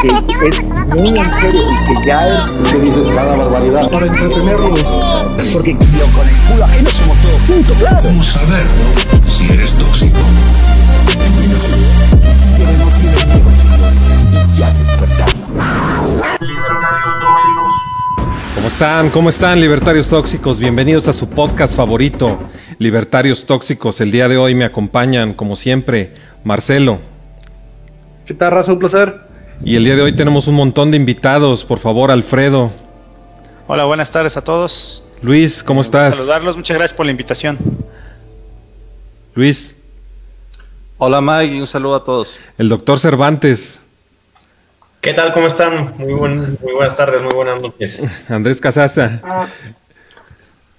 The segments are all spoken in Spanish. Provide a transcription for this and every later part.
que es muy en serio y que ya es... ¿Qué dices cada barbaridad? Para entretenerlos. Porque yo con el culo ajeno somos todos juntos, claro. Vamos a ver si eres tóxico. Libertarios tóxicos. ¿Cómo están? ¿Cómo están, libertarios tóxicos? Bienvenidos a su podcast favorito, Libertarios Tóxicos. El día de hoy me acompañan, como siempre, Marcelo. ¿Qué tal, raza? Un placer. Y el día de hoy tenemos un montón de invitados. Por favor, Alfredo. Hola, buenas tardes a todos. Luis, ¿cómo estás? Saludarlos, muchas gracias por la invitación. Luis. Hola Mike, y un saludo a todos. El doctor Cervantes. ¿Qué tal? ¿Cómo están? Muy, buen, muy buenas tardes, muy buenas noches. Andrés Casaza.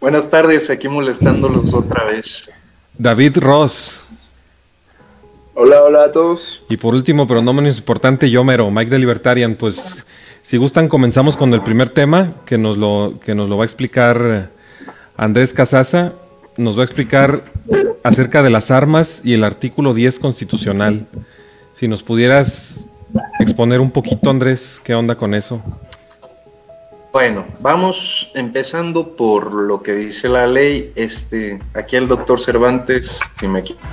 Buenas tardes, aquí molestándolos otra vez. David Ross. Hola, hola a todos. Y por último, pero no menos importante, Yomero, Mike de Libertarian. Pues, si gustan, comenzamos con el primer tema que nos lo, que nos lo va a explicar Andrés Casaza. Nos va a explicar acerca de las armas y el artículo 10 constitucional. Si nos pudieras exponer un poquito, Andrés, ¿qué onda con eso? Bueno, vamos empezando por lo que dice la ley. Este, aquí el doctor Cervantes, si me equivoco,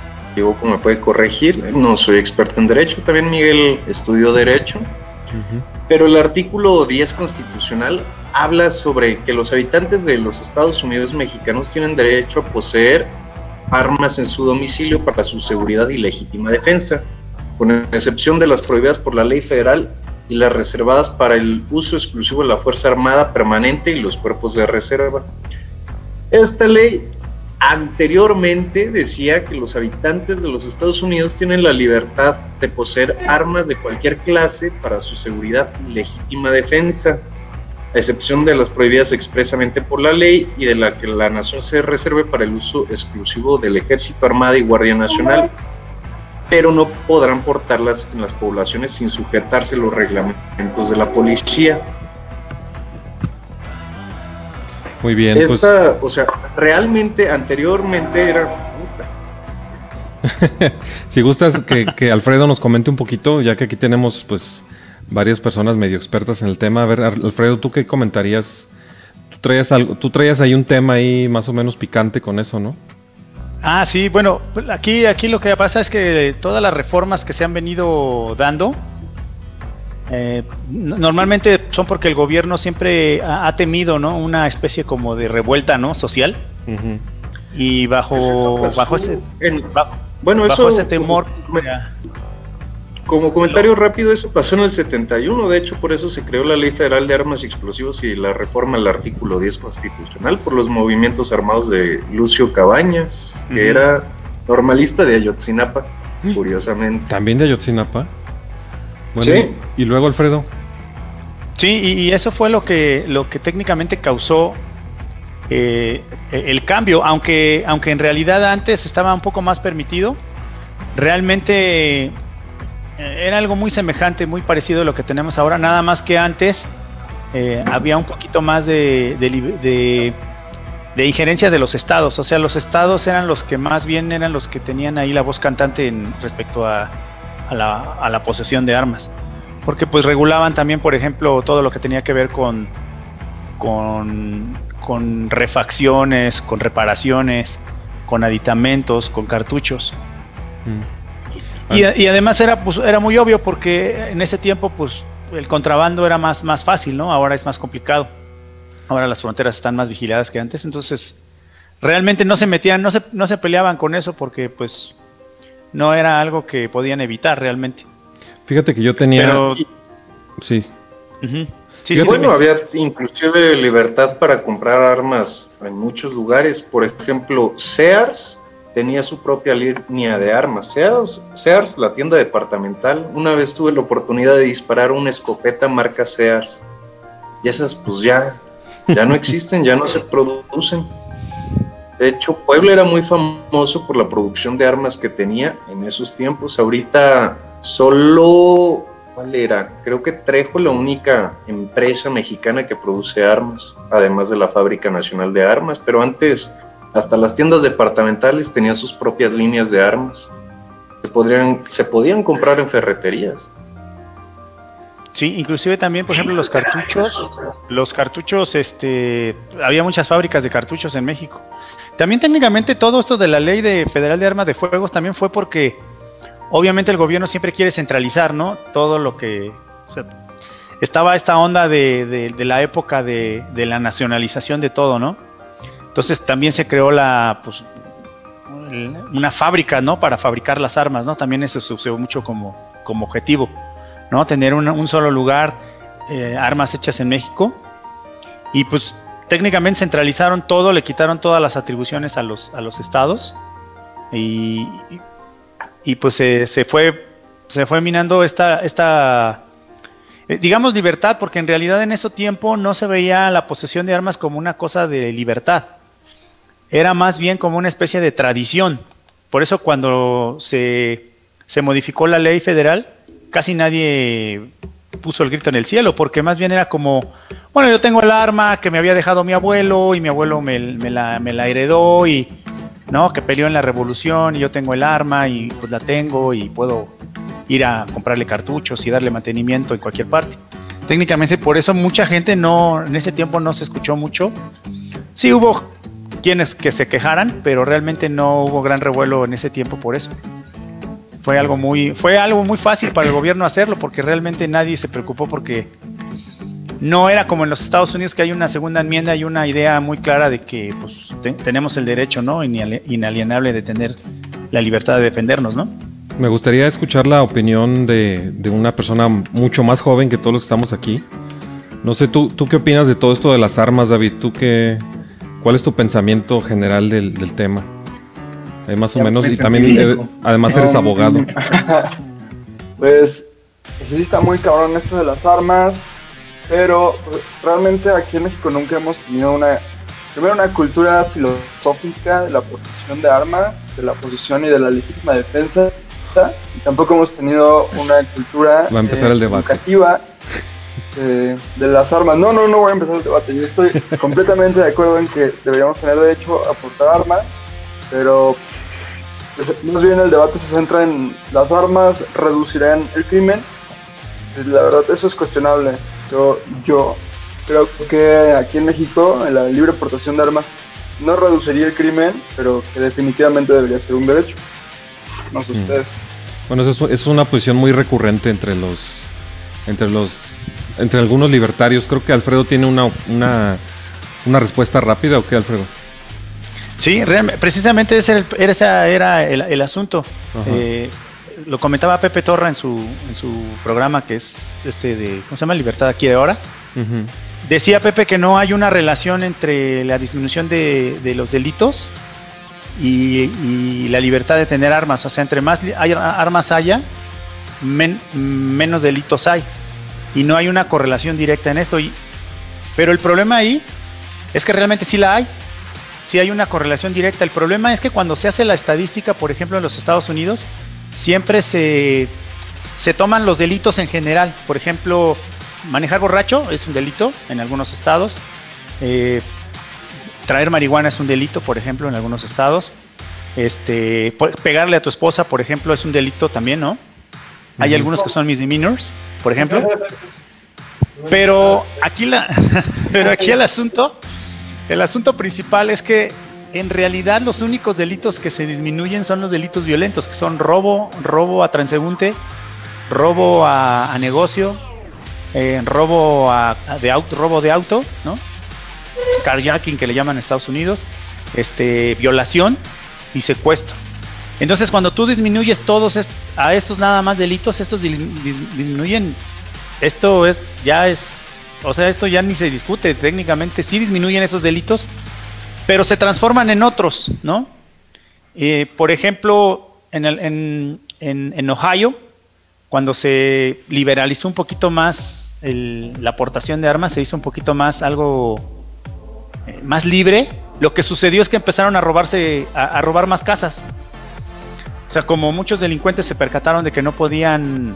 me puede corregir. No soy experto en derecho, también Miguel estudió derecho. Pero el artículo 10 constitucional habla sobre que los habitantes de los Estados Unidos mexicanos tienen derecho a poseer armas en su domicilio para su seguridad y legítima defensa, con excepción de las prohibidas por la ley federal y las reservadas para el uso exclusivo de la Fuerza Armada Permanente y los cuerpos de reserva. Esta ley anteriormente decía que los habitantes de los Estados Unidos tienen la libertad de poseer armas de cualquier clase para su seguridad y legítima defensa, a excepción de las prohibidas expresamente por la ley y de la que la nación se reserve para el uso exclusivo del Ejército Armada y Guardia Nacional pero no podrán portarlas en las poblaciones sin sujetarse los reglamentos de la policía. Muy bien. Esta, o sea, realmente anteriormente era... si gustas que, que, Alfredo nos comente un poquito, ya que aquí tenemos pues varias personas medio expertas en el tema. A ver, Alfredo, ¿tú qué comentarías? Tú traías, algo, tú traías ahí un tema ahí más o menos picante con eso, ¿no? Ah, sí, bueno, aquí, aquí lo que pasa es que todas las reformas que se han venido dando, eh, normalmente son porque el gobierno siempre ha, ha, temido, ¿no? Una especie como de revuelta, ¿no? Social. Uh -huh. Y bajo, bajo ese, bajo, bueno, bajo eso, ese temor. Como, como comentario rápido, eso pasó en el 71, de hecho por eso se creó la Ley Federal de Armas y Explosivos y la reforma al artículo 10 constitucional por los movimientos armados de Lucio Cabañas, que uh -huh. era normalista de Ayotzinapa, curiosamente. ¿También de Ayotzinapa? Bueno, sí. y, luego Alfredo. Sí, y, y, eso fue lo que, lo que técnicamente causó eh, el cambio, aunque, aunque en realidad antes estaba un poco más permitido, realmente era algo muy semejante, muy parecido a lo que tenemos ahora, nada más que antes eh, había un poquito más de, de, de, de, injerencia de los estados, o sea, los estados eran los que más bien eran los que tenían ahí la voz cantante en, respecto a, a, la, a, la, posesión de armas, porque pues regulaban también, por ejemplo, todo lo que tenía que ver con, con, con refacciones, con reparaciones, con aditamentos, con cartuchos. Mm. Y, y, además era, pues, era muy obvio porque en ese tiempo pues, el contrabando era más, más fácil, ¿no? Ahora es más complicado. Ahora las fronteras están más vigiladas que antes, entonces realmente no se metían, no se, no se peleaban con eso porque pues no era algo que podían evitar realmente. Fíjate que yo tenía... Pero... Sí. Uh -huh. Sí, sí, bueno, había inclusive libertad para comprar armas en muchos lugares. Por ejemplo, Sears tenía su propia línea de armas. Sears, Sears, la tienda departamental, una vez tuve la oportunidad de disparar una escopeta marca Sears. Y esas pues ya, ya no existen, ya no se producen. De hecho, Puebla era muy famoso por la producción de armas que tenía en esos tiempos. Ahorita solo, ¿cuál era? Creo que Trejo, la única empresa mexicana que produce armas, además de la Fábrica Nacional de Armas, pero antes hasta las tiendas departamentales tenían sus propias líneas de armas. Se, podrían, se podían comprar en ferreterías. Sí, inclusive también, por ejemplo, los cartuchos, los cartuchos, este, había muchas fábricas de cartuchos en México. También técnicamente todo esto de la ley de federal de armas de fuegos también fue porque obviamente el gobierno siempre quiere centralizar, ¿no? Todo lo que... o sea, estaba esta onda de, la época de, la nacionalización de todo, ¿no? Entonces también se creó la, pues, una fábrica, ¿no? Para fabricar las armas, ¿no? También eso usó mucho como, como objetivo, ¿no? Tener un solo lugar, eh, armas hechas en México. Y pues técnicamente centralizaron todo, le quitaron todas las atribuciones a los, a los estados. Y, y- pues se, se fue, se fue minando esta, esta eh, digamos libertad, porque en realidad en ese tiempo no se veía la posesión de armas como una cosa de libertad. Era más bien como una especie de tradición. Por eso cuando se, se modificó la ley federal, casi nadie puso el grito en el cielo, porque más bien era como, bueno, yo tengo el arma que me había dejado mi abuelo y mi abuelo me, la heredó y, ¿no? Que peleó en la revolución y yo tengo el arma y pues la tengo y puedo ir a comprarle cartuchos y darle mantenimiento en cualquier parte. Técnicamente por eso mucha gente no, en ese tiempo no se escuchó mucho. Sí hubo quienes que se quejaran, pero realmente no hubo gran revuelo en ese tiempo por eso. Fue algo muy, fue algo muy fácil para el gobierno hacerlo porque realmente nadie se preocupó porque no era como en los Estados Unidos que hay una segunda enmienda y una idea muy clara de que pues, te- tenemos el derecho no Inali- inalienable de tener la libertad de defendernos, ¿no? Me gustaría escuchar la opinión de, de una persona mucho más joven que todos los que estamos aquí. No sé, ¿tú, ¿tú qué opinas de todo esto de las armas, David? ¿Tú qué, ¿Cuál es tu pensamiento general del, del tema? Eh, más o menos, y también eh, además eres abogado. Pues, pues sí está muy cabrón esto de las armas, pero realmente aquí en México nunca hemos tenido una, primero una cultura filosófica de la posesión de armas, de la posesión y de la legítima defensa, y tampoco hemos tenido una cultura Va a empezar eh, el debate. educativa eh, de las armas. No, no, no voy a empezar el debate. Yo estoy completamente de acuerdo en que deberíamos tener derecho a portar armas, pero pues, más bien el debate se centra en las armas reducirán el crimen. La verdad, eso es cuestionable. Yo, yo creo que aquí en México la libre portación de armas no reduciría el crimen, pero que definitivamente debería ser un derecho. No sé Mm. ustedes. Bueno, eso es, es una posición muy recurrente entre los, entre los, entre algunos libertarios. Creo que Alfredo tiene una, una, una respuesta rápida, ¿o qué, Alfredo? Sí, realmente, precisamente ese era el, era- ese era el, el asunto. Eh, lo comentaba Pepe Torra en su, en su programa que es este de, ¿cómo se llama? Libertad aquí de ahora. Decía Pepe que no hay una relación entre la disminución de, de los delitos y, y la libertad de tener armas. O sea, entre más hay armas haya, men- menos delitos hay. Y no hay una correlación directa en esto. Y, pero el problema ahí es que realmente sí la hay. Sí hay una correlación directa. El problema es que cuando se hace la estadística, por ejemplo, en los Estados Unidos, siempre se, se toman los delitos en general. Por ejemplo, manejar borracho es un delito en algunos estados. Eh, traer marihuana es un delito, por ejemplo, en algunos estados. Este, pegarle a tu esposa, por ejemplo, es un delito también, ¿no? Hay algunos que son misdemeanors, por ejemplo. Pero aquí la, pero aquí el asunto, el asunto principal es que en realidad los únicos delitos que se disminuyen son los delitos violentos, que son robo, robo a transeúnte, robo a, negocio, eh, robo de auto, robo de auto, ¿no? Carjacking que le llaman en Estados Unidos, este, violación y secuestro. Entonces, cuando tú disminuyes todos a estos nada más delitos, estos di- dis- disminuyen. Esto es ya es, o sea, esto ya ni se discute técnicamente. Sí disminuyen esos delitos, pero se transforman en otros, ¿no? Eh, por ejemplo, en, el- en- Ohio, cuando se liberalizó un poquito más el- la aportación de armas, se hizo un poquito más algo eh, más libre. Lo que sucedió es que empezaron a robarse, a, robar más casas. O sea, como muchos delincuentes se percataron de que no podían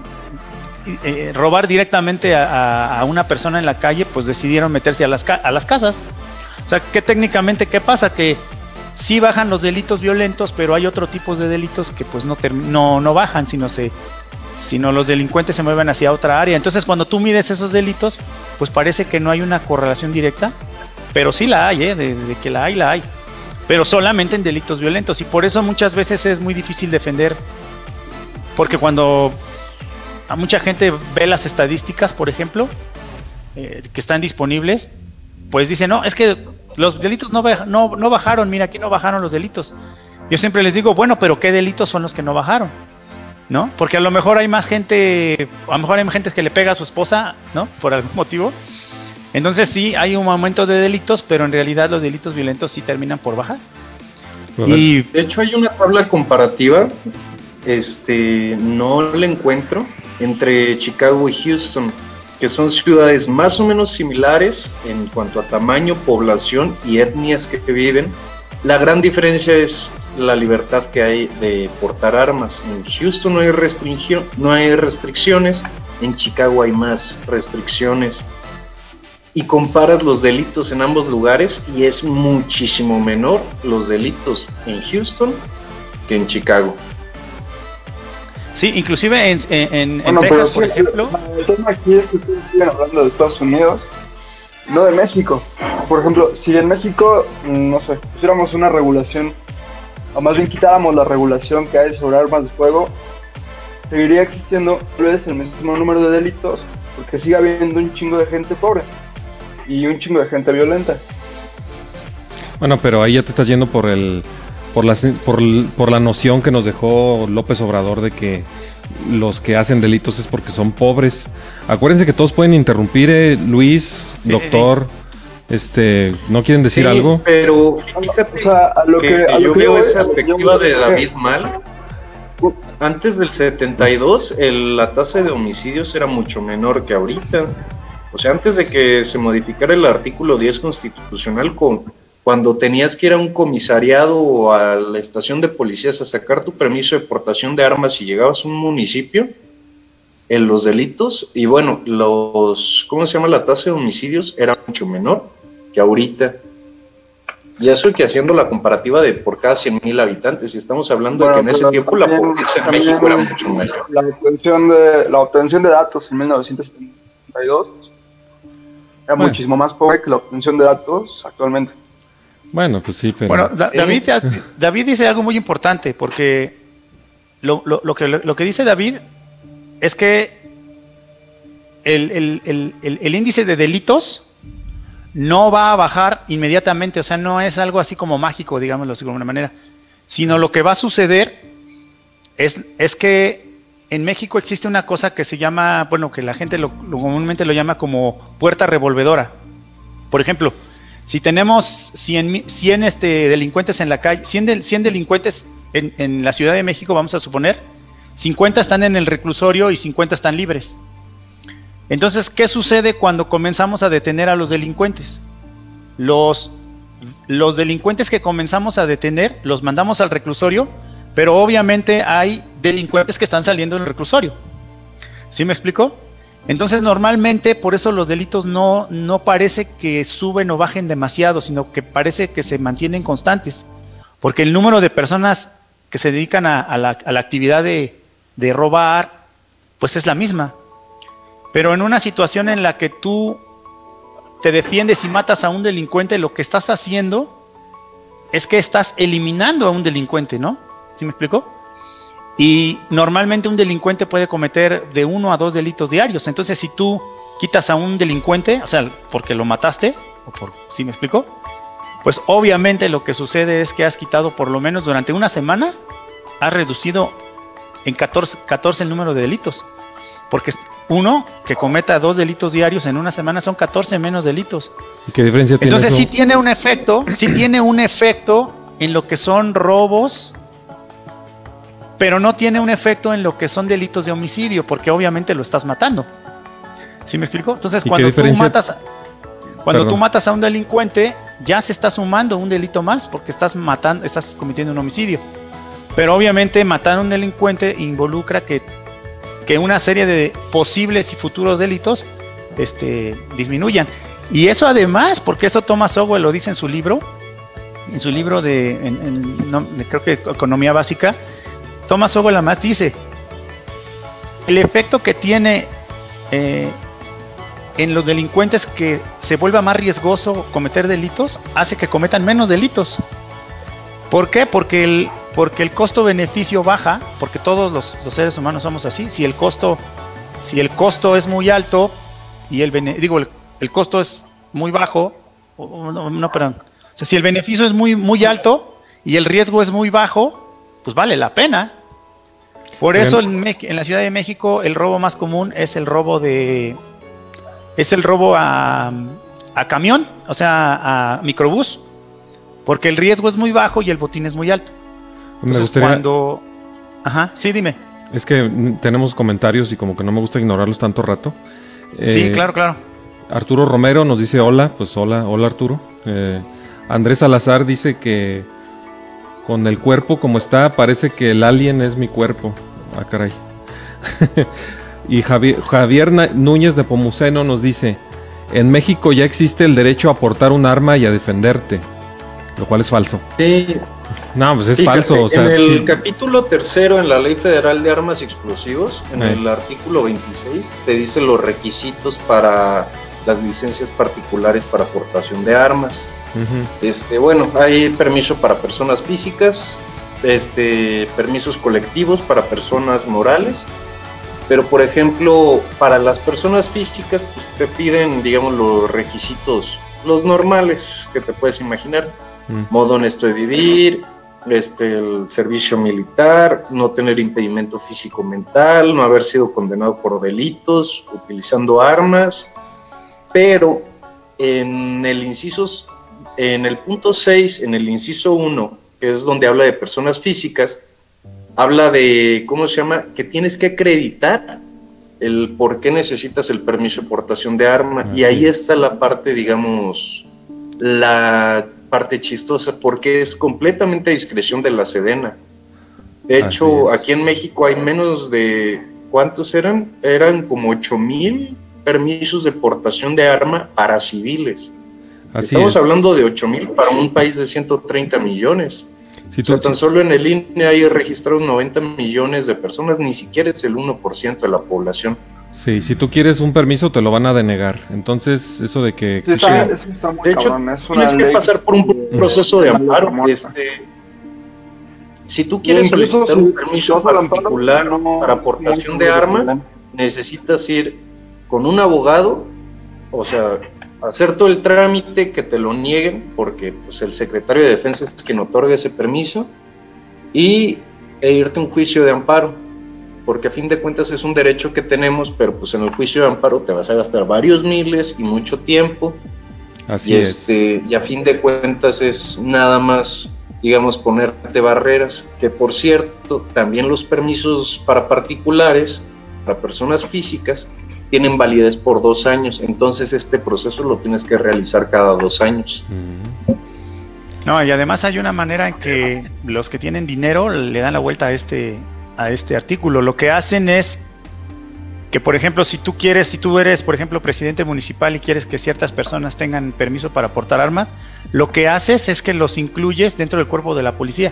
eh, robar directamente a, a- una persona en la calle, pues decidieron meterse a las, a las casas. O sea, que técnicamente, ¿qué pasa? Que sí bajan los delitos violentos, pero hay otro tipo de delitos que pues no, no, no bajan, sino se, sino los delincuentes se mueven hacia otra área. Entonces, cuando tú mides esos delitos, pues parece que no hay una correlación directa, pero sí la hay, ¿eh? de, de que la hay, la hay. Pero solamente en delitos violentos. Y por eso muchas veces es muy difícil defender. Porque cuando a mucha gente ve las estadísticas, por ejemplo, eh, que están disponibles, pues dice, no, es que los delitos no, no, no bajaron, mira, aquí no bajaron los delitos. Yo siempre les digo, bueno, pero ¿qué delitos son los que no bajaron? ¿No? Porque a lo mejor hay más gente, a lo mejor hay gente que le pega a su esposa, ¿no? Por algún motivo. Entonces sí, hay un aumento de delitos, pero en realidad los delitos violentos sí terminan por bajar. Y De hecho, hay una tabla comparativa, este, no la encuentro, entre Chicago y Houston, que son ciudades más o menos similares en cuanto a tamaño, población y etnias que viven. La gran diferencia es la libertad que hay de portar armas. En Houston no hay, no hay restricciones, en Chicago hay más restricciones. Y comparas los delitos en ambos lugares y es muchísimo menor los delitos en Houston que en Chicago. Sí, inclusive en, en, en- en Bueno, pero Texas, sí, por ejemplo, el tema aquí es que ustedes siguen hablando de Estados Unidos, no de México. Por ejemplo, si en México, mm, no sé, pusiéramos una regulación, o más bien quitáramos la regulación que hay sobre armas de fuego, seguiría existiendo tal vez el mismo número de delitos, porque sigue habiendo un chingo de gente pobre y un chingo de gente violenta. Bueno, pero ahí ya te estás yendo por el por la por, la noción que nos dejó López Obrador de que los que hacen delitos es porque son pobres. Acuérdense que todos pueden interrumpir, eh, Luis, sí, doctor, este, ¿no quieren decir Sí, algo? Pero O fíjate sea, a lo que, que, a que lo yo que veo esa perspectiva de David mal. Antes del 72, el- la tasa de homicidios era mucho menor que ahorita. O sea, antes de que se modificara el artículo 10 constitucional, con, cuando tenías que ir a un comisariado o a la estación de policías a sacar tu permiso de portación de armas y llegabas a un municipio, en los delitos, y bueno, los, ¿cómo se llama? La tasa de homicidios era mucho menor que ahorita. Y eso que haciendo la comparativa de por cada 100.000 habitantes, y estamos hablando de que en ese pero tiempo la pobreza en México era mucho mayor. La obtención de, la obtención de datos en 1972 era Bueno. muchísimo más pobre que la obtención de datos actualmente. Bueno, pues sí, pero Bueno. David, David dice algo muy importante, porque lo, lo- lo que, lo que dice David es que el, el- el- el- el índice de delitos no va a bajar inmediatamente, o sea, no es algo así como mágico, digámoslo así de alguna manera, sino lo que va a suceder es, es que en México existe una cosa que se llama, bueno, que la gente lo, lo comúnmente lo llama como puerta revolvedora. Por ejemplo, si tenemos 100, mi- 100 este, delincuentes en la calle, 100, del- 100 delincuentes en, en la Ciudad de México, vamos a suponer, 50 están en el reclusorio y 50 están libres. Entonces, ¿qué sucede cuando comenzamos a detener a los delincuentes? Los, los delincuentes que comenzamos a detener los mandamos al reclusorio, pero obviamente hay delincuentes que están saliendo del reclusorio. ¿Sí me explico? Entonces, normalmente por eso los delitos no, no parece que suben o bajen demasiado, sino que parece que se mantienen constantes. Porque el número de personas que se dedican a, la, la actividad de, de robar, pues es la misma. Pero en una situación en la que tú te defiendes y matas a un delincuente, lo que estás haciendo es que estás eliminando a un delincuente, ¿no? ¿Sí me explico? Y normalmente un delincuente puede cometer de uno a dos delitos diarios. Entonces, si tú quitas a un delincuente, o sea, porque lo mataste, o por, ¿sí me explico? Pues obviamente lo que sucede es que has quitado por lo menos durante una semana, has reducido en 14, 14 el número de delitos. Porque uno que cometa dos delitos diarios en una semana son 14 menos delitos. ¿y ¿qué diferencia tiene Entonces eso? sí tiene un efecto, sí tiene un efecto en lo que son robos, pero no tiene un efecto en lo que son delitos de homicidio, porque obviamente lo estás matando. ¿Sí me explico? Entonces ¿Y qué cuando tú matas, a- cuando Perdón. tú matas a un delincuente, ya se está sumando un delito más, porque estás matando, estás cometiendo un homicidio. Pero obviamente matar a un delincuente involucra que, que una serie de posibles y futuros delitos este, disminuyan. Y eso además, porque eso Thomas Sowell lo dice en su libro, en su libro de, en- en- no, creo que Economía Básica, Thomas además dice, el efecto que tiene eh, en los delincuentes que se vuelva más riesgoso cometer delitos hace que cometan menos delitos. ¿Por qué? Porque el, porque el costo-beneficio baja, porque todos los, los seres humanos somos así. Si el costo, si el costo es muy alto y el bene- digo el, el costo es muy bajo, no, no, perdón. O sea, si el beneficio es muy, muy alto y el riesgo es muy bajo, pues vale la pena. Por eso en, Me- en la Ciudad de México el robo más común es el robo de es el robo a, a camión, o sea, a microbús, porque el riesgo es muy bajo y el botín es muy alto. Me Entonces, gustaría, cuando Ajá, sí, dime. es que tenemos comentarios y como que no me gusta ignorarlos tanto rato. sí, Eh, claro, claro. Arturo Romero nos dice hola, pues hola, hola Arturo. Eh, Andrés Salazar dice que con el cuerpo como está, parece que el alien es mi cuerpo. Ah, caray. y Javier, Núñez de Pomuceno nos dice, en México ya existe el derecho a portar un arma y a defenderte. Lo cual es falso. Sí, No, pues es Fíjate, falso. O sea, en el sí. capítulo tercero en la Ley Federal de Armas y Explosivos, en Eh. el artículo 26, te dice los requisitos para las licencias particulares para aportación de armas. Este, bueno, hay permiso para personas físicas, este, permisos colectivos para personas morales, pero por ejemplo, para las personas físicas, pues te piden, digamos, los requisitos, los normales que te puedes imaginar Mm. modo honesto de vivir, este, el servicio militar, no tener impedimento físico mental, no haber sido condenado por delitos, utilizando armas, pero en el inciso, en el punto 6, en el inciso 1, que es donde habla de personas físicas, habla de, ¿cómo se llama? Que tienes que acreditar el por qué necesitas el permiso de portación de arma. y ahí es. está la parte, digamos, la parte chistosa, porque es completamente a discreción de la Sedena. De hecho, aquí en México hay menos de, ¿cuántos eran? Eran como 8 mil permisos de portación de arma para civiles. Así Estamos es. hablando de 8 mil para un país de 130 millones. Si O sea, tú- tan solo en el INE hay registrados 90 millones de personas, ni siquiera es el 1% de la población. Sí, si tú quieres un permiso te lo van a denegar. Entonces, eso de que Sí, existe- está- eso está muy De hecho, cabrón, es una tienes que pasar por un proceso de amparo. Este, si tú quieres solicitar un permiso particular no- para aportación de arma, problema. necesitas ir con un abogado, o sea, hacer todo el trámite que te lo nieguen, porque pues, el secretario de Defensa es quien otorga ese permiso, y e irte a un juicio de amparo, porque a fin de cuentas es un derecho que tenemos, pero pues en el juicio de amparo te vas a gastar varios miles y mucho tiempo, así y, es. este, y a fin de cuentas es nada más, digamos, ponerte barreras, que por cierto, también los permisos para particulares, para personas físicas, tienen validez por dos años, entonces este proceso lo tienes que realizar cada dos años. Mm. No, y además hay una manera en que los que tienen dinero le dan la vuelta a este, a este artículo. Lo que hacen es que, por ejemplo, si tú quieres, si tú eres, por ejemplo, presidente municipal y quieres que ciertas personas tengan permiso para portar armas, lo que haces es que los incluyes dentro del cuerpo de la policía.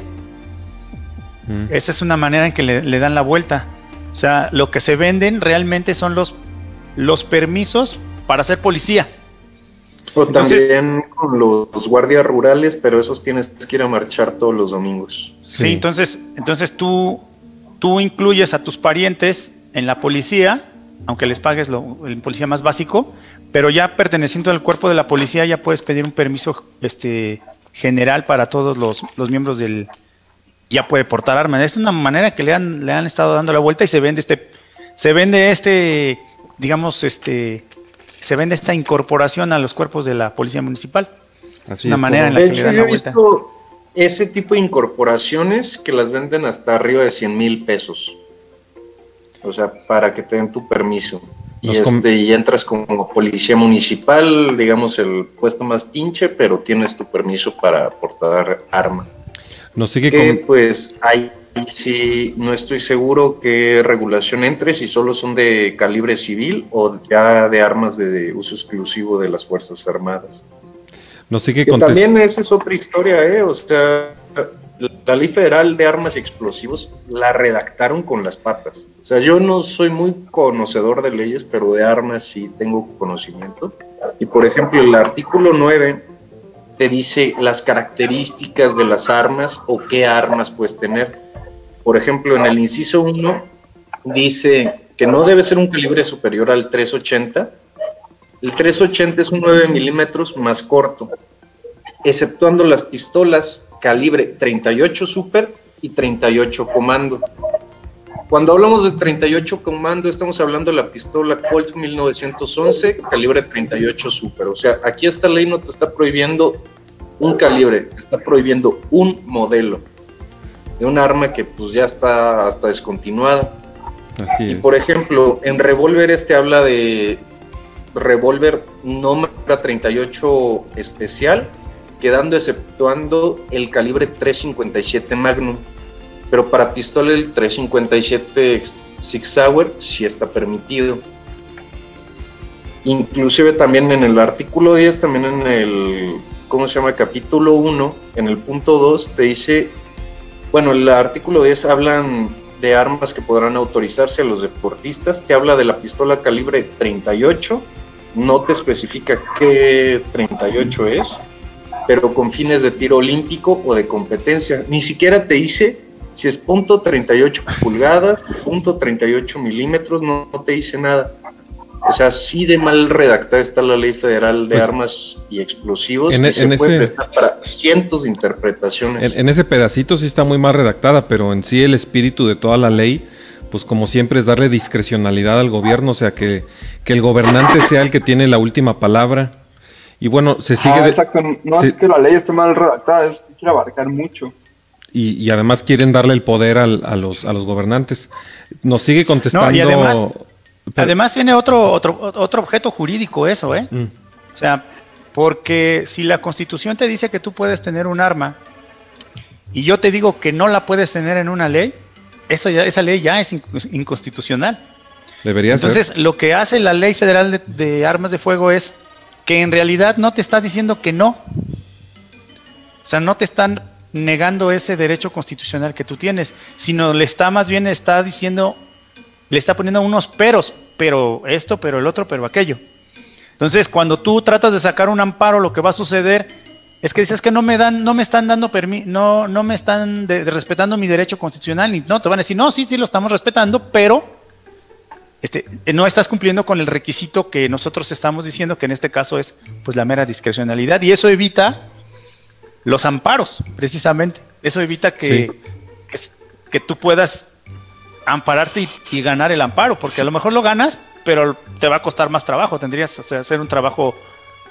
Mm. Esa es una manera en que le, le dan la vuelta. O sea, lo que se venden realmente son los, los permisos para ser policía. O Entonces- también con los guardias rurales, pero esos tienes que ir a marchar todos los domingos. Sí, Sí. entonces, entonces tú, tú incluyes a tus parientes en la policía, aunque les pagues lo, el policía más básico, pero ya perteneciendo al cuerpo de la policía ya puedes pedir un permiso este, general para todos los, los miembros del... Ya puede portar armas. Es una manera que le han, le han estado dando la vuelta y se vende este, se vende este, digamos, este, se vende esta incorporación a los cuerpos de la policía municipal. Así una es, manera en la De que le hecho, dan yo he visto ese tipo de incorporaciones que las venden hasta arriba de 100 mil pesos. O sea, para que te den tu permiso. Y, este, y entras como policía municipal, digamos el puesto más pinche, pero tienes tu permiso para portar arma. Nos sigue Que con... pues ahí sí no estoy seguro qué regulación entre, si solo son de calibre civil o ya de armas de uso exclusivo de las Fuerzas Armadas. Nos sigue Que contest- también esa es otra historia, ¿eh? O sea, la ley federal de armas y explosivos la redactaron con las patas. O sea, yo no soy muy conocedor de leyes, pero de armas sí tengo conocimiento. Y por ejemplo, el artículo 9 te dice las características de las armas o qué armas puedes tener. Por ejemplo, en el inciso 1 dice que no debe ser un calibre superior al 380. El 380 es un 9 milímetros más corto, exceptuando las pistolas calibre 38 Super y 38 Comando. Cuando hablamos de 38 Comando, estamos hablando de la pistola Colt 1911, calibre 38 Super. O sea, aquí esta ley no te está prohibiendo un calibre, está prohibiendo un modelo de un arma que pues ya está hasta descontinuada. Así Y es. por ejemplo, en revólver este habla de revólver Nomra 38 especial, quedando exceptuando el calibre 357 Magnum. Pero para pistola el 357 Six Sauer sí está permitido. Inclusive también en el artículo 10, también en el, ¿cómo se llama? Capítulo 1, en el punto 2, te dice, bueno, el artículo 10 hablan de armas que podrán autorizarse a los deportistas, te habla de la pistola calibre 38, no te especifica qué 38 es, pero con fines de tiro olímpico o de competencia. Ni siquiera te dice si es punto 38 pulgadas, punto 38 milímetros, no, no te dice nada. O sea, sí de mal redactada está la ley federal de Pues, armas y explosivos en y e- se en puede ese- prestar para cientos de interpretaciones. En, en ese pedacito sí está muy mal redactada, pero en sí el espíritu de toda la ley, pues como siempre es darle discrecionalidad al gobierno, o sea, que, que el gobernante sea el que tiene la última palabra. Y bueno, se sigue... Ah, de- exacto. No es que la ley esté mal redactada, es que quiere abarcar mucho. y, y además quieren darle el poder al- a, los, a los gobernantes. Nos sigue contestando... No, y además- Pero- Además tiene otro, otro, otro objeto jurídico eso, ¿eh? Mm, O sea, porque si la constitución te dice que tú puedes tener un arma y yo te digo que no la puedes tener en una ley, eso ya, esa ley ya es inc- inconstitucional. debería Entonces, ser. lo que hace la ley federal de, de armas de fuego es que en realidad no te está diciendo que no. O sea, no te están negando ese derecho constitucional que tú tienes, sino le está más bien está diciendo, le está poniendo unos peros, pero esto, pero el otro, pero aquello. Entonces, cuando tú tratas de sacar un amparo, lo que va a suceder es que dices que no me dan, no me están dando permi no, no me están de- de respetando mi derecho constitucional, y no, te van a decir, no, sí, sí lo estamos respetando, pero este, no estás cumpliendo con el requisito que nosotros estamos diciendo, que en este caso es pues la mera discrecionalidad, y eso evita los amparos, precisamente. Eso evita que, que tú puedas ampararte y, y ganar el amparo, porque a lo mejor lo ganas, pero te va a costar más trabajo. Tendrías que hacer un trabajo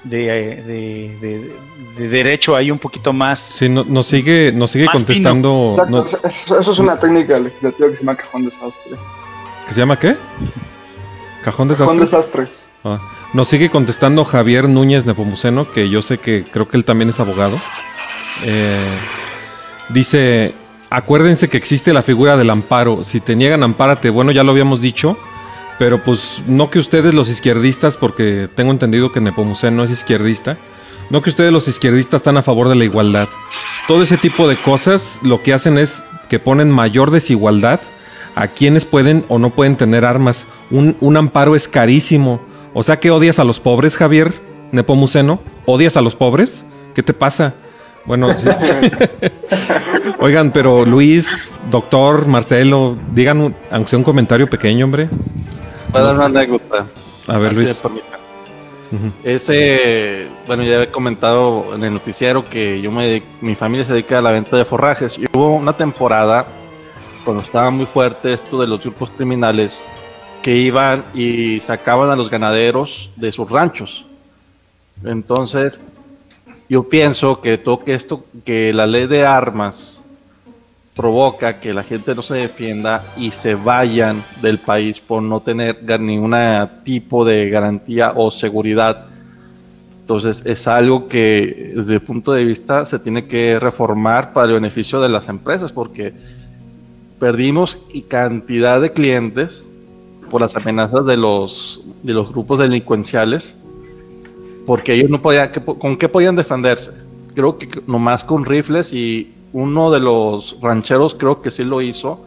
de, eh, de- de- de derecho ahí un poquito más. Sí, no- nos sigue, nos sigue contestando... Exacto, no- eso- es una técnica legislativa que se llama cajón desastre. ¿que se llama qué? Cajón desastre. Cajón desastre. Ah, Nos sigue contestando Javier Núñez Nepomuceno, que yo sé que creo que él también es abogado. Eh, dice, acuérdense que existe la figura del amparo. Si te niegan, ampárate. Bueno, ya lo habíamos dicho, pero pues no que ustedes los izquierdistas, porque tengo entendido que Nepomuceno es izquierdista, no que ustedes los izquierdistas están a favor de la igualdad. Todo ese tipo de cosas lo que hacen es que ponen mayor desigualdad a quienes pueden o no pueden tener armas. Un, un amparo es carísimo. O sea que odias a los pobres, Javier Nepomuceno. ¿Odias a los pobres? ¿Qué te pasa? Bueno, sí, sí. oigan, pero Luis, doctor, Marcelo, digan, un- aunque sea un comentario pequeño, hombre. Voy a dar una anécdota. A ver, Luis. permiten. Ujú. Ese, bueno, ya he comentado en el noticiero que yo me, mi familia se dedica a la venta de forrajes. Y hubo una temporada cuando estaba muy fuerte esto de los grupos criminales que iban y sacaban a los ganaderos de sus ranchos. Entonces, yo pienso que todo esto, que la ley de armas provoca que la gente no se defienda y se vayan del país por no tener ningún tipo de garantía o seguridad. Entonces es algo que desde el punto de vista se tiene que reformar para el beneficio de las empresas porque perdimos cantidad de clientes por las amenazas de los, de los grupos delincuenciales porque ellos no podían, ¿qué po- ¿con qué podían defenderse? Creo que nomás con rifles y uno de los rancheros creo que sí lo hizo,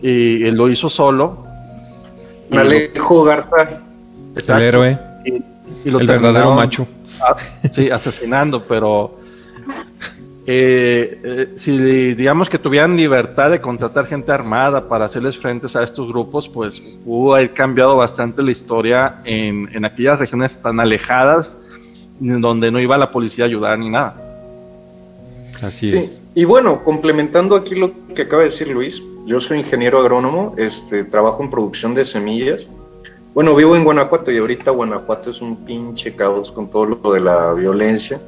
y él lo hizo solo. Y Alejo Garza. El héroe, y- y lo el verdadero macho. Sí, asesinando, pero eh, eh, si digamos que tuvieran libertad de contratar gente armada para hacerles frentes a estos grupos, pues pudo haber cambiado bastante la historia en, en aquellas regiones tan alejadas donde no iba la policía a ayudar ni nada. Así Sí, es. y bueno, complementando aquí lo que acaba de decir Luis, yo soy ingeniero agrónomo, este, trabajo en producción de semillas. Bueno, vivo en Guanajuato y ahorita Guanajuato es un pinche caos con todo lo de la violencia.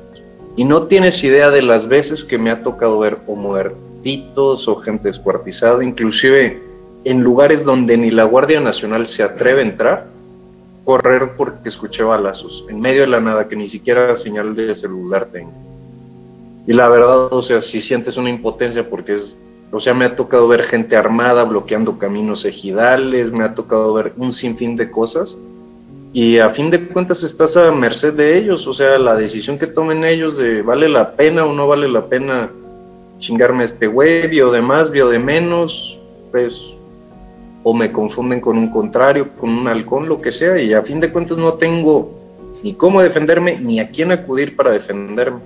Y no tienes idea de las veces que me ha tocado ver o muertitos o gente descuartizada, inclusive en lugares donde ni la Guardia Nacional se atreve a entrar, correr porque escuché balazos, en medio de la nada, que ni siquiera señal de celular tengo. Y la verdad, o sea, si sientes una impotencia porque es, o sea, me ha tocado ver gente armada bloqueando caminos ejidales, me ha tocado ver un sinfín de cosas. Y a fin de cuentas estás a merced de ellos, o sea, la decisión que tomen ellos de vale la pena o no vale la pena chingarme este güey, vio de más, vio de menos, pues, o me confunden con un contrario, con un halcón, lo que sea, y a fin de cuentas no tengo ni cómo defenderme, ni a quién acudir para defenderme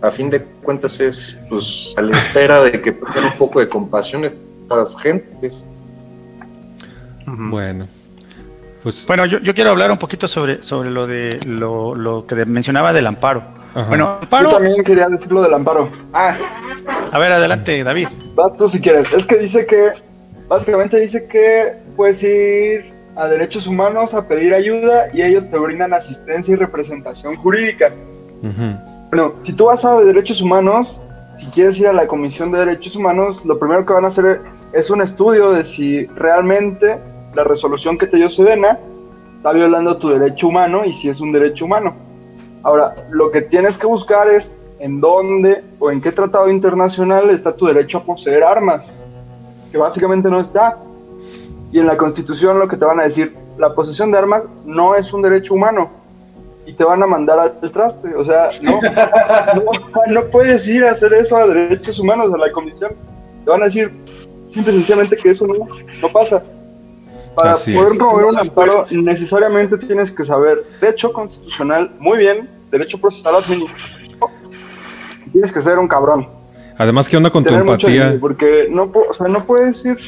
a fin de cuentas es pues a la espera de que tengan un poco de compasión estas gentes. Bueno, pues Bueno, yo, yo quiero hablar un poquito sobre, sobre lo de lo, lo que de- mencionaba del amparo. Ajá. Bueno, Yo amparo. también quería decir lo del amparo. Ah, A ver, adelante, David. vas tú si quieres. Es que dice que, básicamente dice que puedes ir a derechos humanos a pedir ayuda y ellos te brindan asistencia y representación jurídica. ujú, Bueno, si tú vas a derechos humanos, si quieres ir a la Comisión de Derechos Humanos, lo primero que van a hacer es un estudio de si realmente la resolución que te dio Sedena está violando tu derecho humano y si es un derecho humano. Ahora, lo que tienes que buscar es en dónde o en qué tratado internacional está tu derecho a poseer armas, que básicamente no está. Y en la Constitución lo que te van a decir, la posesión de armas no es un derecho humano y te van a mandar al traste. O sea, no, no, no puedes ir a hacer eso a derechos humanos, a la comisión. Te van a decir simple y sencillamente que eso no, no pasa. Para Así poder promover un amparo, necesariamente tienes que saber derecho constitucional muy bien, derecho procesal administrativo. Tienes que ser un cabrón. Además, ¿qué onda con tu empatía? Porque no, o sea, no puedes ir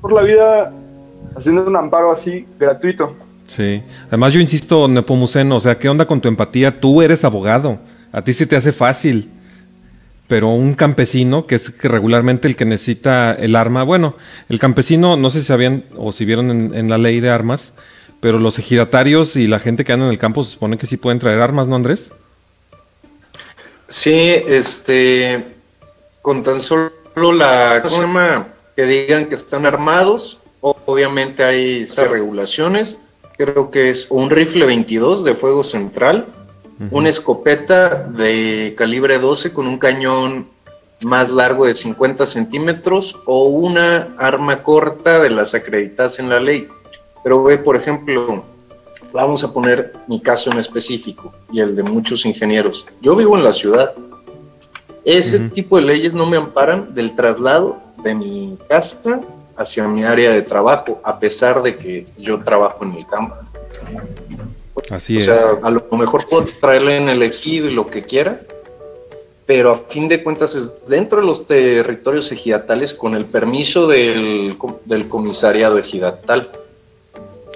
por la vida haciendo un amparo así gratuito. Sí. Además, yo insisto, Nepomuceno, o sea, ¿qué onda con tu empatía? Tú eres abogado. A ti se te hace fácil. Pero un campesino, que es regularmente el que necesita el arma, bueno, el campesino, no sé si sabían o si vieron en, en la ley de armas, pero los ejidatarios y la gente que anda en el campo se supone que sí pueden traer armas, ¿no, Andrés? Sí, este, con tan solo la, ¿cómo se llama? Que digan que están armados, obviamente hay ciertas regulaciones, creo que es un rifle 22 de fuego central, una escopeta de calibre 12 con un cañón más largo de 50 centímetros o una arma corta de las acreditadas en la ley. Pero ve, por ejemplo, vamos a poner mi caso en específico y el de muchos ingenieros. Yo vivo en la ciudad. Ese Ujú. tipo de leyes no me amparan del traslado de mi casa hacia mi área de trabajo, a pesar de que yo trabajo en el campo. Así o es. sea, a lo mejor puedo traerle en el ejido y lo que quiera, pero a fin de cuentas es dentro de los territorios ejidatales con el permiso del, del comisariado ejidatal.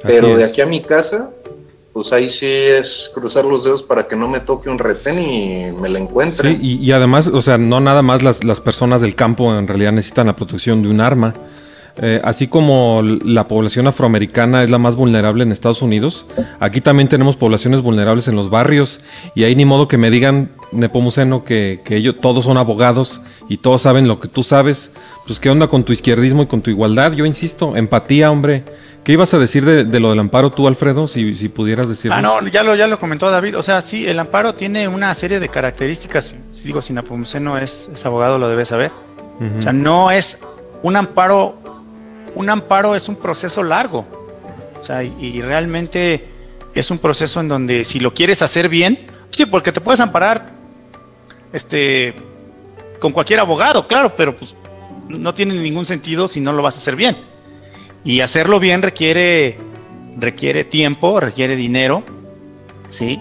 Pero de aquí a mi casa, pues ahí sí es cruzar los dedos para que no me toque un retén y me la encuentre. Sí, y, además, o sea, no nada más las, las personas del campo en realidad necesitan la protección de un arma. Eh, así como la población afroamericana es la más vulnerable en Estados Unidos, aquí también tenemos poblaciones vulnerables en los barrios y ahí ni modo que me digan, Nepomuceno, que, que ellos todos son abogados y todos saben lo que tú sabes. Pues qué onda con tu izquierdismo y con tu igualdad. Yo insisto, empatía, hombre. ¿Qué ibas a decir de, de lo del amparo tú, Alfredo? Si, si pudieras decirlo. Ah, no, ya lo, ya lo comentó David. O sea, sí, el amparo tiene una serie de características. Si digo, si Napomuceno es, es abogado, lo debe saber. O sea, no es un amparo. Un amparo es un proceso largo. O sea, y, y realmente es un proceso en donde si lo quieres hacer bien, sí, porque te puedes amparar este con cualquier abogado, claro, pero pues no tiene ningún sentido si no lo vas a hacer bien. Y hacerlo bien requiere, requiere tiempo, requiere dinero, ¿sí?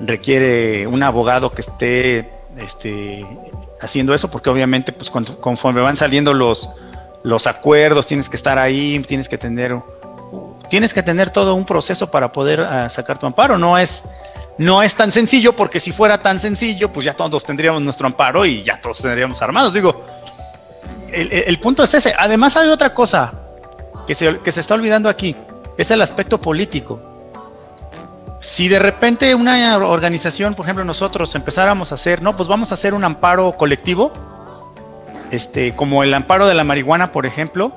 Requiere un abogado que esté este, haciendo eso, porque obviamente, pues conforme van saliendo los, los acuerdos, tienes que estar ahí, tienes que tener, tienes que tener todo un proceso para poder uh, sacar tu amparo. No es, no es tan sencillo, porque si fuera tan sencillo, pues ya todos tendríamos nuestro amparo y ya todos tendríamos armados. Digo, el, el punto es ese. Además hay otra cosa que se, que se está olvidando aquí, es el aspecto político. Si de repente una organización, por ejemplo nosotros, empezáramos a hacer, no, pues vamos a hacer un amparo colectivo, este, como el amparo de la marihuana, por ejemplo,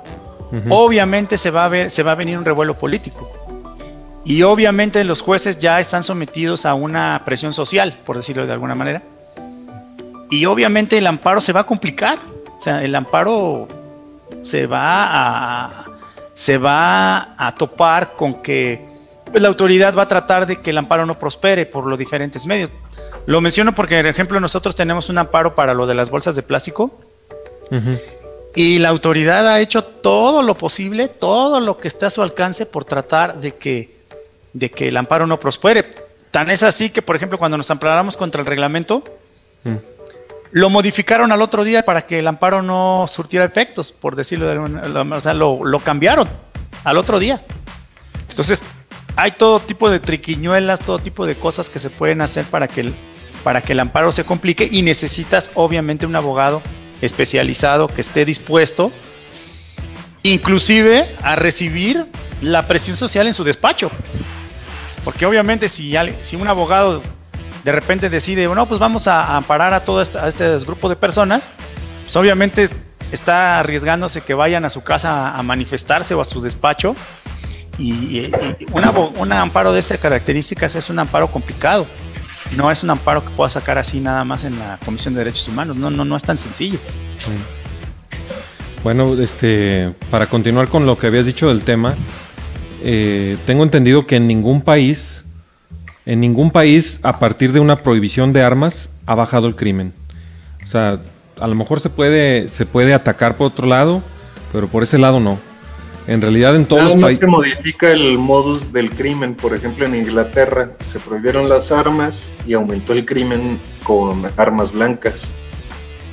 obviamente se va, a ver, se va a venir un revuelo político. Y obviamente los jueces ya están sometidos a una presión social, por decirlo de alguna manera. Y obviamente el amparo se va a complicar. O sea, el amparo se va a, se va a topar con que pues, la autoridad va a tratar de que el amparo no prospere por los diferentes medios. Lo menciono porque, por ejemplo, nosotros tenemos un amparo para lo de las bolsas de plástico. Y la autoridad ha hecho todo lo posible, todo lo que está a su alcance por tratar de que, de que el amparo no prospere. Tan es así que, por ejemplo, cuando nos amparamos contra el reglamento, uh-huh. Lo modificaron al otro día para que el amparo no surtiera efectos, por decirlo de alguna O sea, lo, cambiaron al otro día. Entonces, hay todo tipo de triquiñuelas, todo tipo de cosas que se pueden hacer para que el, para que el amparo se complique y necesitas obviamente un abogado especializado que esté dispuesto inclusive a recibir la presión social en su despacho. Porque obviamente si un abogado de repente decide, no, pues vamos a amparar a todo este, a este grupo de personas, pues obviamente está arriesgándose que vayan a su casa a manifestarse o a su despacho y, y una, un amparo de estas características es un amparo complicado. No es un amparo que pueda sacar así nada más en la Comisión de Derechos Humanos. No, no, no es tan sencillo. Bueno, este, para continuar con lo que habías dicho del tema, eh, tengo entendido que en ningún país, en ningún país, a partir de una prohibición de armas, ha bajado el crimen. O sea, a lo mejor se puede, se puede atacar por otro lado, pero por ese lado no. En realidad en todos Nada los más países... se modifica el modus del crimen. Por ejemplo, en Inglaterra se prohibieron las armas y aumentó el crimen con armas blancas.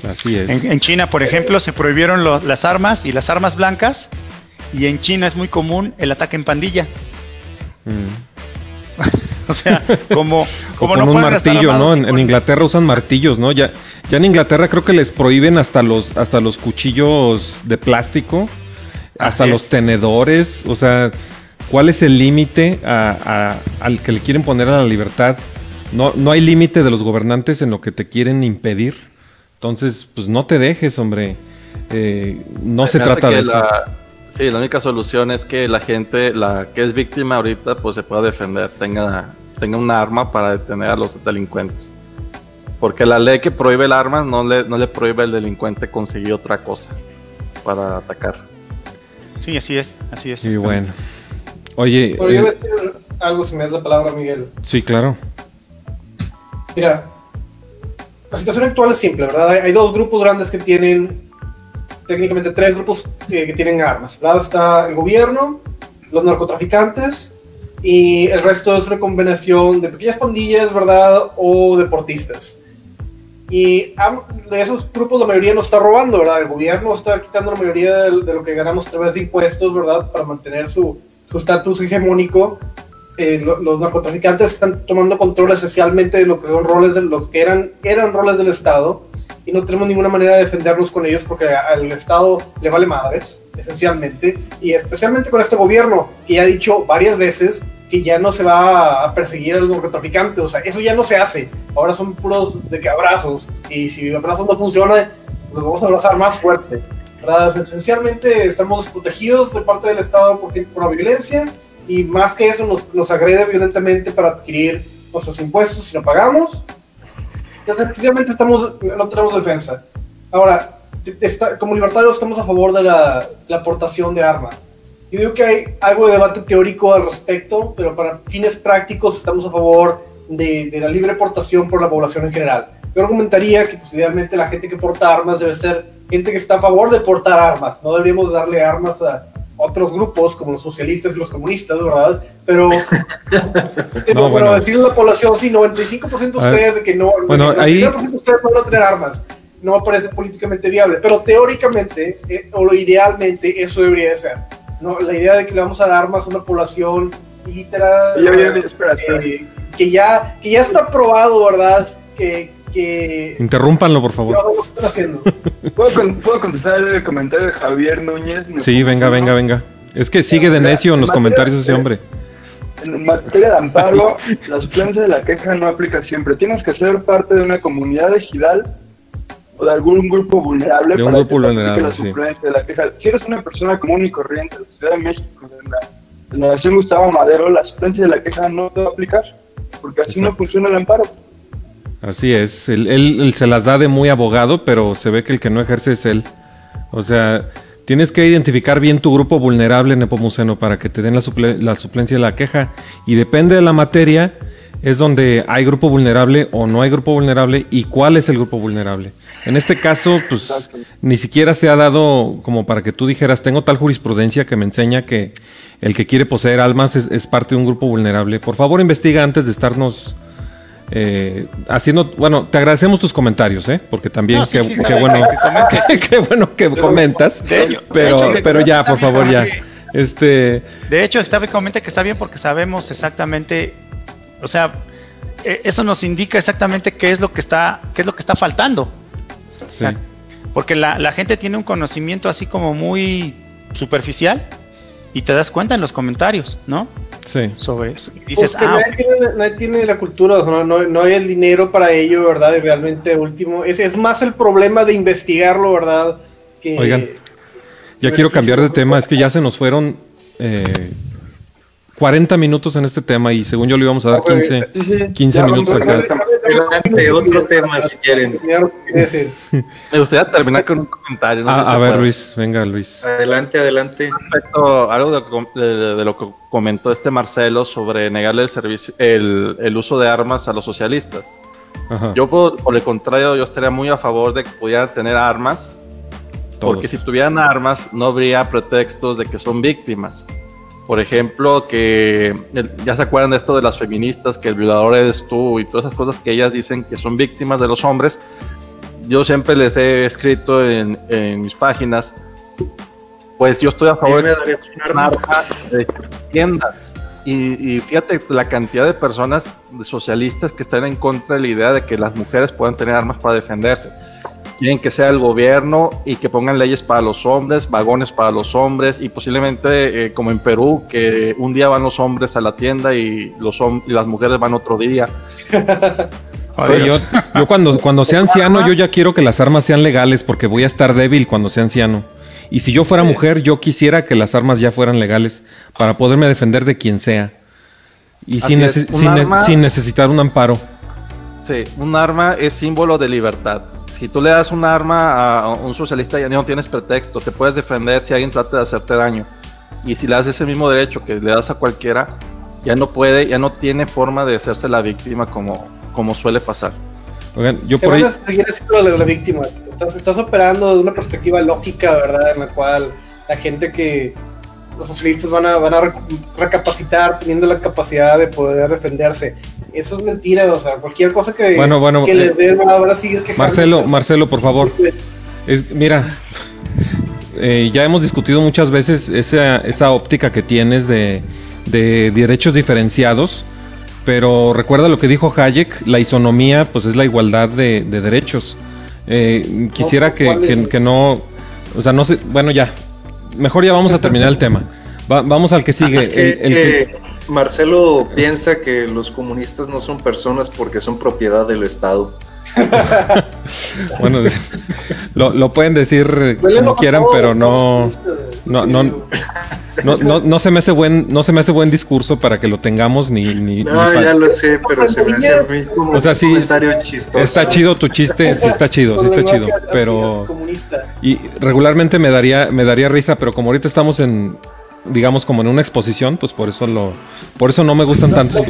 Así es. En, en China, por ejemplo, se prohibieron lo, las armas y las armas blancas. Y en China es muy común el ataque en pandilla. Mm. o sea, como, como o con no un martillo, ¿no? En, Inglaterra usan martillos, ¿no? Ya, ya en Inglaterra creo que les prohíben hasta los, hasta los cuchillos de plástico, hasta Así los es. tenedores. O sea, ¿cuál es el límite a- a- al que le quieren poner a la libertad? No, no hay límite de los gobernantes en lo que te quieren impedir. Entonces, pues no te dejes, hombre. Eh, no se trata de eso. la- sí, la única solución es que la gente, la que es víctima ahorita, pues se pueda defender, tenga, tenga un arma para detener a los delincuentes. Porque la ley que prohíbe el arma no le, no le prohíbe al delincuente conseguir otra cosa para atacar. Sí, así es, así es. Y bueno. Oye, Pero yo eh, decir algo si me das la palabra, Miguel. sí, claro. Mira, la situación actual es simple, ¿verdad? Hay, hay dos grupos grandes que tienen, técnicamente tres grupos eh, que tienen armas. ¿verdad? Está el gobierno, los narcotraficantes y el resto es una combinación de pequeñas pandillas, ¿verdad? O deportistas. Y de esos grupos la mayoría no está robando, ¿verdad? El gobierno está quitando la mayoría de, de lo que ganamos a través de impuestos, ¿verdad? Para mantener su su estatus hegemónico. Eh, lo- los narcotraficantes están tomando control esencialmente de lo que son roles de lo que eran, eran roles del Estado y no tenemos ninguna manera de defendernos con ellos porque al Estado le vale madres, esencialmente, y especialmente con este gobierno que ha dicho varias veces que ya no se va a perseguir a los narcotraficantes, o sea, eso ya no se hace, ahora son puros de que abrazos, y si abrazos no funcionan, los vamos a abrazar más fuerte. Esencialmente estamos protegidos de parte del Estado por, por la violencia y más que eso nos, nos agrede violentamente para adquirir nuestros impuestos si no pagamos. Entonces, estamos, no tenemos defensa. Ahora, está- como libertarios estamos a favor de la, la aportación de armas. Yo digo que hay algo de debate teórico al respecto, pero para fines prácticos estamos a favor de, de la libre aportación por la población en general. yo argumentaría que pues, idealmente la gente que porta armas debe ser gente que está a favor de portar armas. No deberíamos darle armas a otros grupos como los socialistas y los comunistas, ¿verdad? Pero, pero bueno. decirle a la población, sí, 95% de ustedes de que no, Bueno, de que ahí- 99% de ustedes no van a tener armas. No me parece políticamente viable, pero teóricamente, eh, o lo idealmente, eso debería de ser. ¿no? La idea de que le vamos a dar armas a una población espera. eh, que, ya, que ya está probado, ¿verdad? Que, que Interrúmpanlo, por favor. ¿Puedo, con- puedo contestar el comentario de Javier Núñez? Sí, venga, venga, venga. Es que sigue de necio en los comentarios ese hombre. En materia de amparo, la suplencia de la queja no aplica siempre. Tienes que ser parte de una comunidad ejidal o de algún grupo vulnerable De un para grupo vulnerable, la sí. suplencia de la queja. Si eres una persona común y corriente de la Ciudad de México, de la delegación Gustavo Madero, la suplencia de la queja no te va a aplicar, porque así no funciona el amparo. Así es. Él, él- él se las da de muy abogado, pero se ve que el que no ejerce es él. O sea, tienes que identificar bien tu grupo vulnerable, Nepomuceno, para que te den la, suple- la suplencia de la queja. Y depende de la materia, es donde hay grupo vulnerable o no hay grupo vulnerable y cuál es el grupo vulnerable. En este caso, pues ni siquiera se ha dado como para que tú dijeras, tengo tal jurisprudencia que me enseña que el que quiere poseer almas es, es parte de un grupo vulnerable. Por favor, investiga antes de estarnos eh, haciendo, bueno, te agradecemos tus comentarios, ¿eh? Porque también No, sí, qué, sí, bueno, que qué bueno que comentas, De hecho- pero, de hecho, pero ya, por bien, favor, ya. Este, De hecho, está bien, comenta que está bien porque sabemos exactamente, o sea, eh, eso nos indica exactamente qué es lo que está, qué es lo que está faltando. sí. sea, Porque la, la gente tiene un conocimiento así como muy superficial y te das cuenta en los comentarios, ¿no? Sí. Sobre eso. Y dices, Porque ah, nadie, tiene, nadie tiene la cultura, no hay el dinero para ello, ¿verdad? Y realmente, último, es, es más el problema de investigarlo, ¿verdad? Que, Oigan, Ya quiero cambiar de tema, es que ya se nos fueron eh, 40 minutos en este tema y según yo le íbamos a dar 15, 15 Ya, minutos acá. Adelante, otro tema si quieren. Me gustaría terminar con un comentario. no sé Ah, si a ver, puede. Luis, venga, Luis. Adelante, adelante. Respecto a algo de, lo que com- de- de lo que comentó este Marcelo sobre negarle el servicio, el, el uso de armas a los socialistas. Ajá, Yo por, por el contrario, yo estaría muy a favor de que pudieran tener armas, todos. porque si tuvieran armas no habría pretextos de que son víctimas. Por ejemplo, que el- ya se acuerdan de esto de las feministas, que el violador eres tú y todas esas cosas que ellas dicen que son víctimas de los hombres. Yo siempre les he escrito en, en mis páginas, pues yo estoy a favor de arma de tiendas. Y, y fíjate la cantidad de personas socialistas que están en contra de la idea de que las mujeres puedan tener armas para defenderse. Quieren que sea el gobierno y que pongan leyes para los hombres, vagones para los hombres y posiblemente eh, como en Perú, que un día van los hombres a la tienda y, los y las mujeres van otro día. Oye, yo, yo cuando, cuando sea anciano, yo ya quiero que las armas sean legales porque voy a estar débil cuando sea anciano. Y si yo fuera mujer, yo quisiera que las armas ya fueran legales para poderme defender de quien sea. Y sin, nece- ne- sin necesitar un amparo. Sí, un arma es símbolo de libertad. Si tú le das un arma a un socialista, ya no tienes pretexto. Te puedes defender si alguien trata de hacerte daño. Y si le das ese mismo derecho que le das a cualquiera, ya no puede, ya no tiene forma de hacerse la víctima como, como suele pasar. Oigan, yo por ahí... a seguir siendo la, la víctima. Estás, estás operando de una perspectiva lógica, ¿verdad? En la cual la gente que los socialistas van a, van a rec- recapacitar teniendo la capacidad de poder defenderse. Eso es mentira, o sea, cualquier cosa que, Bueno, bueno, que eh, les den van a, van a seguir. Marcelo, Marcelo, por favor. Es, mira, eh, ya hemos discutido muchas veces esa, esa óptica que tienes de, de derechos diferenciados, pero recuerda lo que dijo Hayek, la isonomía pues es la igualdad de, de derechos. Eh, quisiera que, que- que no, o sea, no sé, bueno ya, mejor ya vamos a terminar el tema. Va- vamos al que sigue. Es que, el- el que- eh, Marcelo piensa que los comunistas no son personas porque son propiedad del Estado. bueno, lo, lo pueden decir como quieran, pero no... No, no, no, no, no se me hace buen, no se me hace buen discurso para que lo tengamos ni, ni, No, ni ya lo sé, pero se me hace a mí como O sea, sí, comentario chistoso. Está chido tu chiste, sí está chido, sí está chido, pero y regularmente me daría me daría risa, pero como ahorita estamos en digamos como en una exposición, pues por eso lo por eso no me gustan tanto.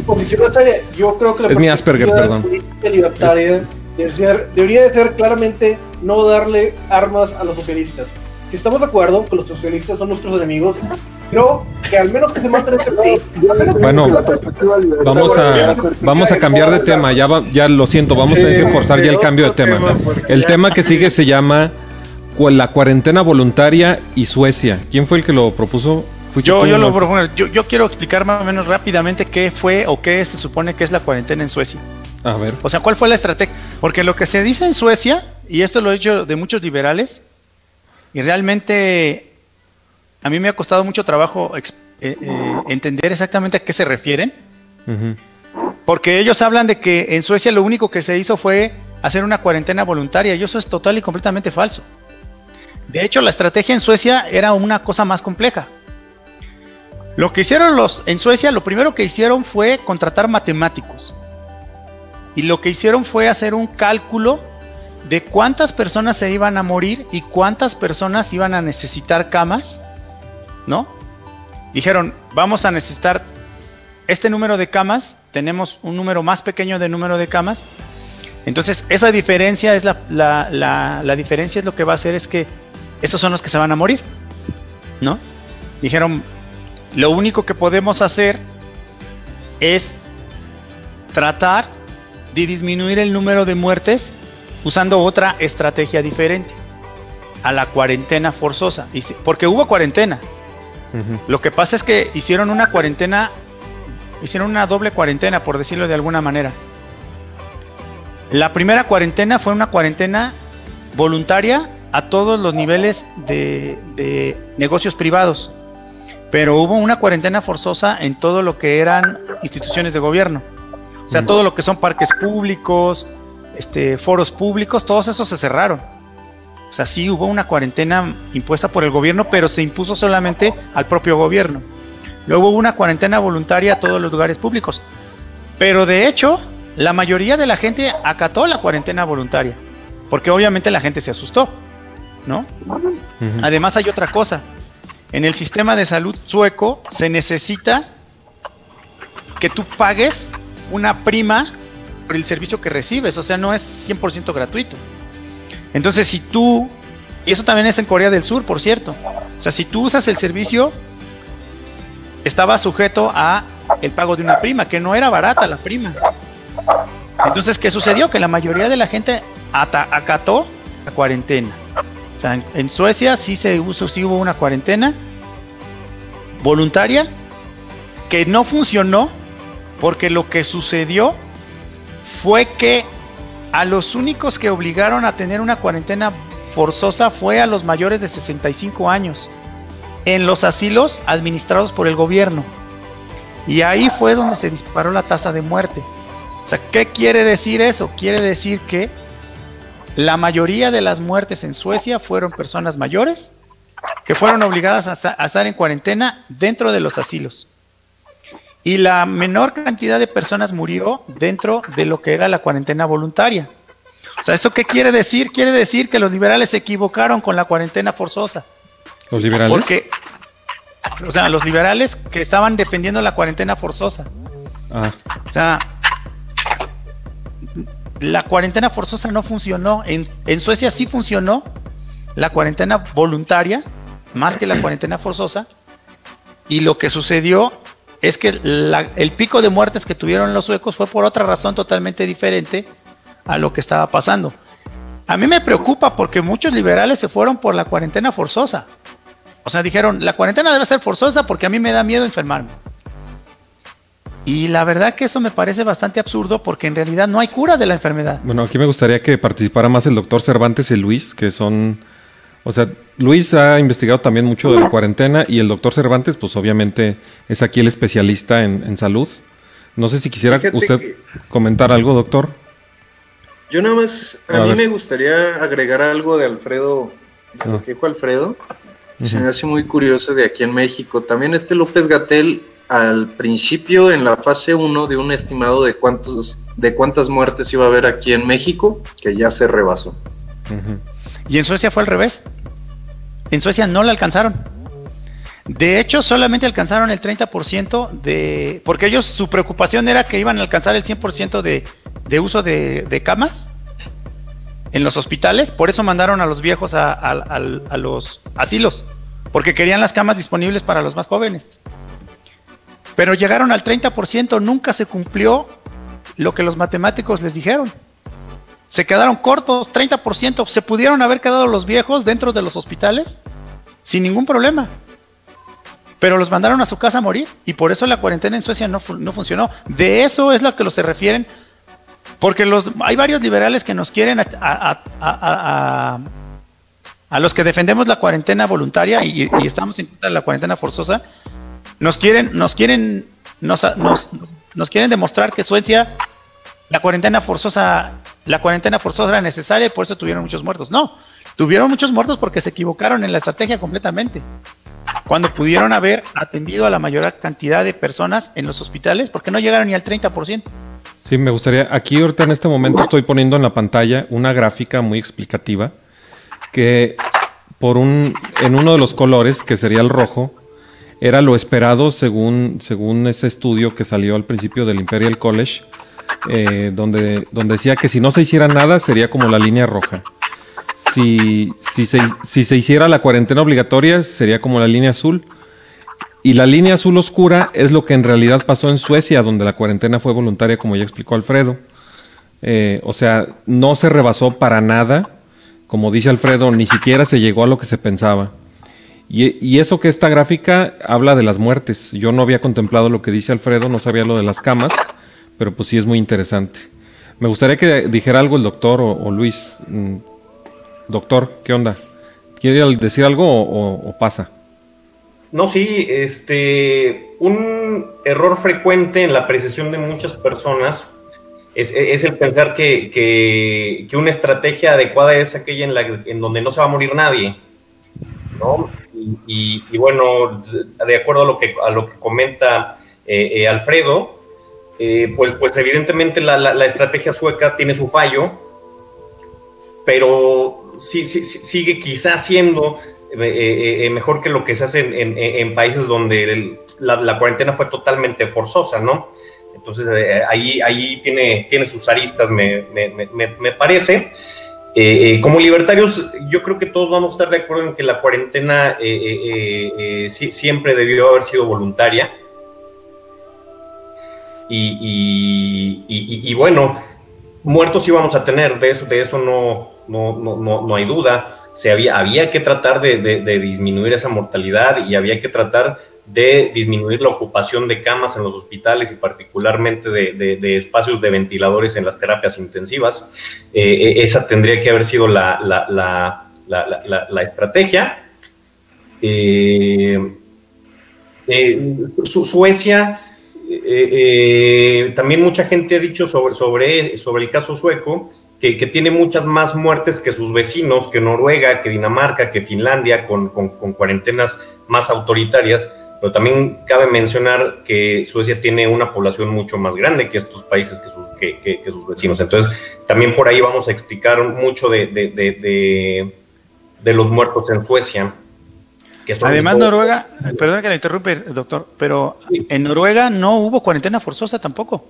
Yo creo que la Es mi Asperger, perdón. política libertaria Debe ser- debería de ser claramente no darle armas a los socialistas. Si estamos de acuerdo que los socialistas son nuestros enemigos, pero que al menos que se maten entre sí. Al menos que Bueno. Vamos a, vamos a cambiar de tema, ya, va- ya lo siento, vamos a tener que forzar ya el cambio de tema. El tema que sigue se llama la cuarentena voluntaria y Suecia. ¿Quién fue el que lo propuso? ¿Fuiste Yo, yo, lo propongo- yo, yo quiero explicar más o menos rápidamente qué fue o qué se supone que es la cuarentena en Suecia. A ver. O sea, ¿cuál fue la estrategia? Porque lo que se dice en Suecia, y esto lo he hecho de muchos liberales, y realmente a mí me ha costado mucho trabajo eh, eh, entender exactamente a qué se refieren, Ujú. porque ellos hablan de que en Suecia lo único que se hizo fue hacer una cuarentena voluntaria, y eso es total y completamente falso. De hecho, la estrategia en Suecia era una cosa más compleja. Lo que hicieron los en Suecia, lo primero que hicieron fue contratar matemáticos. Y lo que hicieron fue hacer un cálculo de cuántas personas se iban a morir y cuántas personas iban a necesitar camas, ¿no? Dijeron, vamos a necesitar este número de camas, tenemos un número más pequeño de número de camas. Entonces, esa diferencia es la, la- la- diferencia es lo que va a hacer es que esos son los que se van a morir, ¿no? Dijeron, lo único que podemos hacer es tratar de disminuir el número de muertes usando otra estrategia diferente a la cuarentena forzosa. Porque hubo cuarentena. Lo que pasa es que hicieron una cuarentena, hicieron una doble cuarentena, por decirlo de alguna manera. La primera cuarentena fue una cuarentena voluntaria a todos los niveles de, de negocios privados, pero hubo una cuarentena forzosa en todo lo que eran instituciones de gobierno. O sea, todo lo que son parques públicos, este, foros públicos, todos esos se cerraron. O sea, sí hubo una cuarentena impuesta por el gobierno, pero se impuso solamente al propio gobierno. Luego hubo una cuarentena voluntaria a todos los lugares públicos. Pero de hecho, la mayoría de la gente acató la cuarentena voluntaria, porque obviamente la gente se asustó, ¿no? Además hay otra cosa. En el sistema de salud sueco se necesita que tú pagues una prima por el servicio que recibes, o sea, no es 100% gratuito. Entonces, si tú, y eso también es en Corea del Sur, por cierto, o sea, si tú usas el servicio, estaba sujeto a el pago de una prima, que no era barata la prima. Entonces, ¿qué sucedió? Que la mayoría de la gente acató la cuarentena. O sea, en, en Suecia sí se usó, sí hubo una cuarentena voluntaria que no funcionó porque lo que sucedió fue que a los únicos que obligaron a tener una cuarentena forzosa fue a los mayores de 65 años en los asilos administrados por el gobierno. Y ahí fue donde se disparó la tasa de muerte. O sea, ¿qué quiere decir eso? Quiere decir que la mayoría de las muertes en Suecia fueron personas mayores que fueron obligadas a, esta- a estar en cuarentena dentro de los asilos. Y la menor cantidad de personas murió dentro de lo que era la cuarentena voluntaria. O sea, ¿eso qué quiere decir? Quiere decir que los liberales se equivocaron con la cuarentena forzosa. ¿Los liberales? Porque, o sea, los liberales que estaban defendiendo la cuarentena forzosa. Ah, O sea, la cuarentena forzosa no funcionó. En, en Suecia sí funcionó la cuarentena voluntaria, más que la cuarentena forzosa. Y lo que sucedió es que el pico de muertes que tuvieron los suecos fue por otra razón totalmente diferente a lo que estaba pasando. A mí me preocupa porque muchos liberales se fueron por la cuarentena forzosa. O sea, dijeron, la cuarentena debe ser forzosa porque a mí me da miedo enfermarme. Y la verdad que eso me parece bastante absurdo porque en realidad no hay cura de la enfermedad. bueno, aquí me gustaría que participara más el doctor Cervantes y Luis, que son... O sea, Luis ha investigado también mucho de la cuarentena y el doctor Cervantes, pues obviamente es aquí el especialista en, en salud. No sé si quisiera Fíjate usted comentar algo, doctor. Yo nada más, a, A mí ver. me gustaría agregar algo de Alfredo, de lo Ah. que dijo Alfredo. Se Ujú. me hace muy curioso de aquí en México. También este López Gatel, al principio, en la fase 1, de un estimado de cuántos de cuántas muertes iba a haber aquí en México, que ya se rebasó. Y en Suecia fue al revés. En Suecia no la alcanzaron. De hecho, solamente alcanzaron el 30% de... Porque ellos, su preocupación era que iban a alcanzar el 100% de, de uso de, camas. en los hospitales, por eso mandaron a los viejos a los asilos, porque querían las camas disponibles para los más jóvenes. Pero llegaron al 30%, nunca se cumplió lo que los matemáticos les dijeron. Se quedaron cortos, 30%. Se pudieron haber quedado los viejos dentro de los hospitales sin ningún problema. Pero los mandaron a su casa a morir y por eso la cuarentena en Suecia no, no funcionó. De eso es lo que los se refieren. Porque los, hay varios liberales que nos quieren a, a- a- a- los que defendemos la cuarentena voluntaria y, estamos en contra de la cuarentena forzosa. Nos quieren, nos quieren, nos, nos quieren demostrar que Suecia la cuarentena forzosa, la cuarentena forzosa era necesaria y por eso tuvieron muchos muertos. No, tuvieron muchos muertos porque se equivocaron en la estrategia completamente. Cuando pudieron haber atendido a la mayor cantidad de personas en los hospitales, porque no llegaron ni al 30%. Sí, me gustaría, aquí ahorita en este momento estoy poniendo en la pantalla una gráfica muy explicativa que por un, en uno de los colores, que sería el rojo, era lo esperado según, según ese estudio que salió al principio del Imperial College, eh, donde, donde decía que si no se hiciera nada sería como la línea roja. Si, si, se, si se hiciera la cuarentena obligatoria sería como la línea azul. Y la línea azul oscura es lo que en realidad pasó en Suecia, donde la cuarentena fue voluntaria, como ya explicó Alfredo. Eh, o sea, no se rebasó para nada, como dice Alfredo, ni siquiera se llegó a lo que se pensaba. Y, y eso que esta gráfica habla de las muertes. Yo no había contemplado lo que dice Alfredo, no sabía lo de las camas, pero pues sí es muy interesante. Me gustaría que dijera algo el doctor o, Luis. Mm, Doctor, ¿qué onda? ¿Quiere decir algo o- pasa? No, sí, este, un error frecuente en la apreciación de muchas personas es, es el pensar que, que- que una estrategia adecuada es aquella en, la, en donde no se va a morir nadie, ¿no? Y bueno, de acuerdo a lo que, a lo que comenta eh, eh, Alfredo, eh, pues, pues evidentemente la, la- estrategia sueca tiene su fallo, pero sí, sí- sigue quizás siendo eh, eh, eh, mejor que lo que se hace en, países donde la, cuarentena fue totalmente forzosa, ¿no? Entonces ahí, ahí tiene, tiene sus aristas, me, me- me- me- parece. Como libertarios, yo creo que todos vamos a estar de acuerdo en que la cuarentena siempre debió haber sido voluntaria. Y, bueno, muertos íbamos a tener, de eso, de eso no, no, no, no, hay duda. Se había, había que tratar de, disminuir esa mortalidad y había que tratar de disminuir la ocupación de camas en los hospitales y particularmente de, espacios de ventiladores en las terapias intensivas. Eh, eh, esa tendría que haber sido la, la- la- la- estrategia. Eh, Su- Suecia, eh, eh, también mucha gente ha dicho sobre, el caso sueco que, tiene muchas más muertes que sus vecinos, que Noruega, que Dinamarca, que Finlandia, con, cuarentenas más autoritarias. Pero también cabe mencionar que Suecia tiene una población mucho más grande que estos países, que sus, vecinos. Entonces, también por ahí vamos a explicar mucho de los muertos en Suecia. Que Además, Noruega, perdón que le interrumpe, doctor, pero en Noruega no hubo cuarentena forzosa tampoco.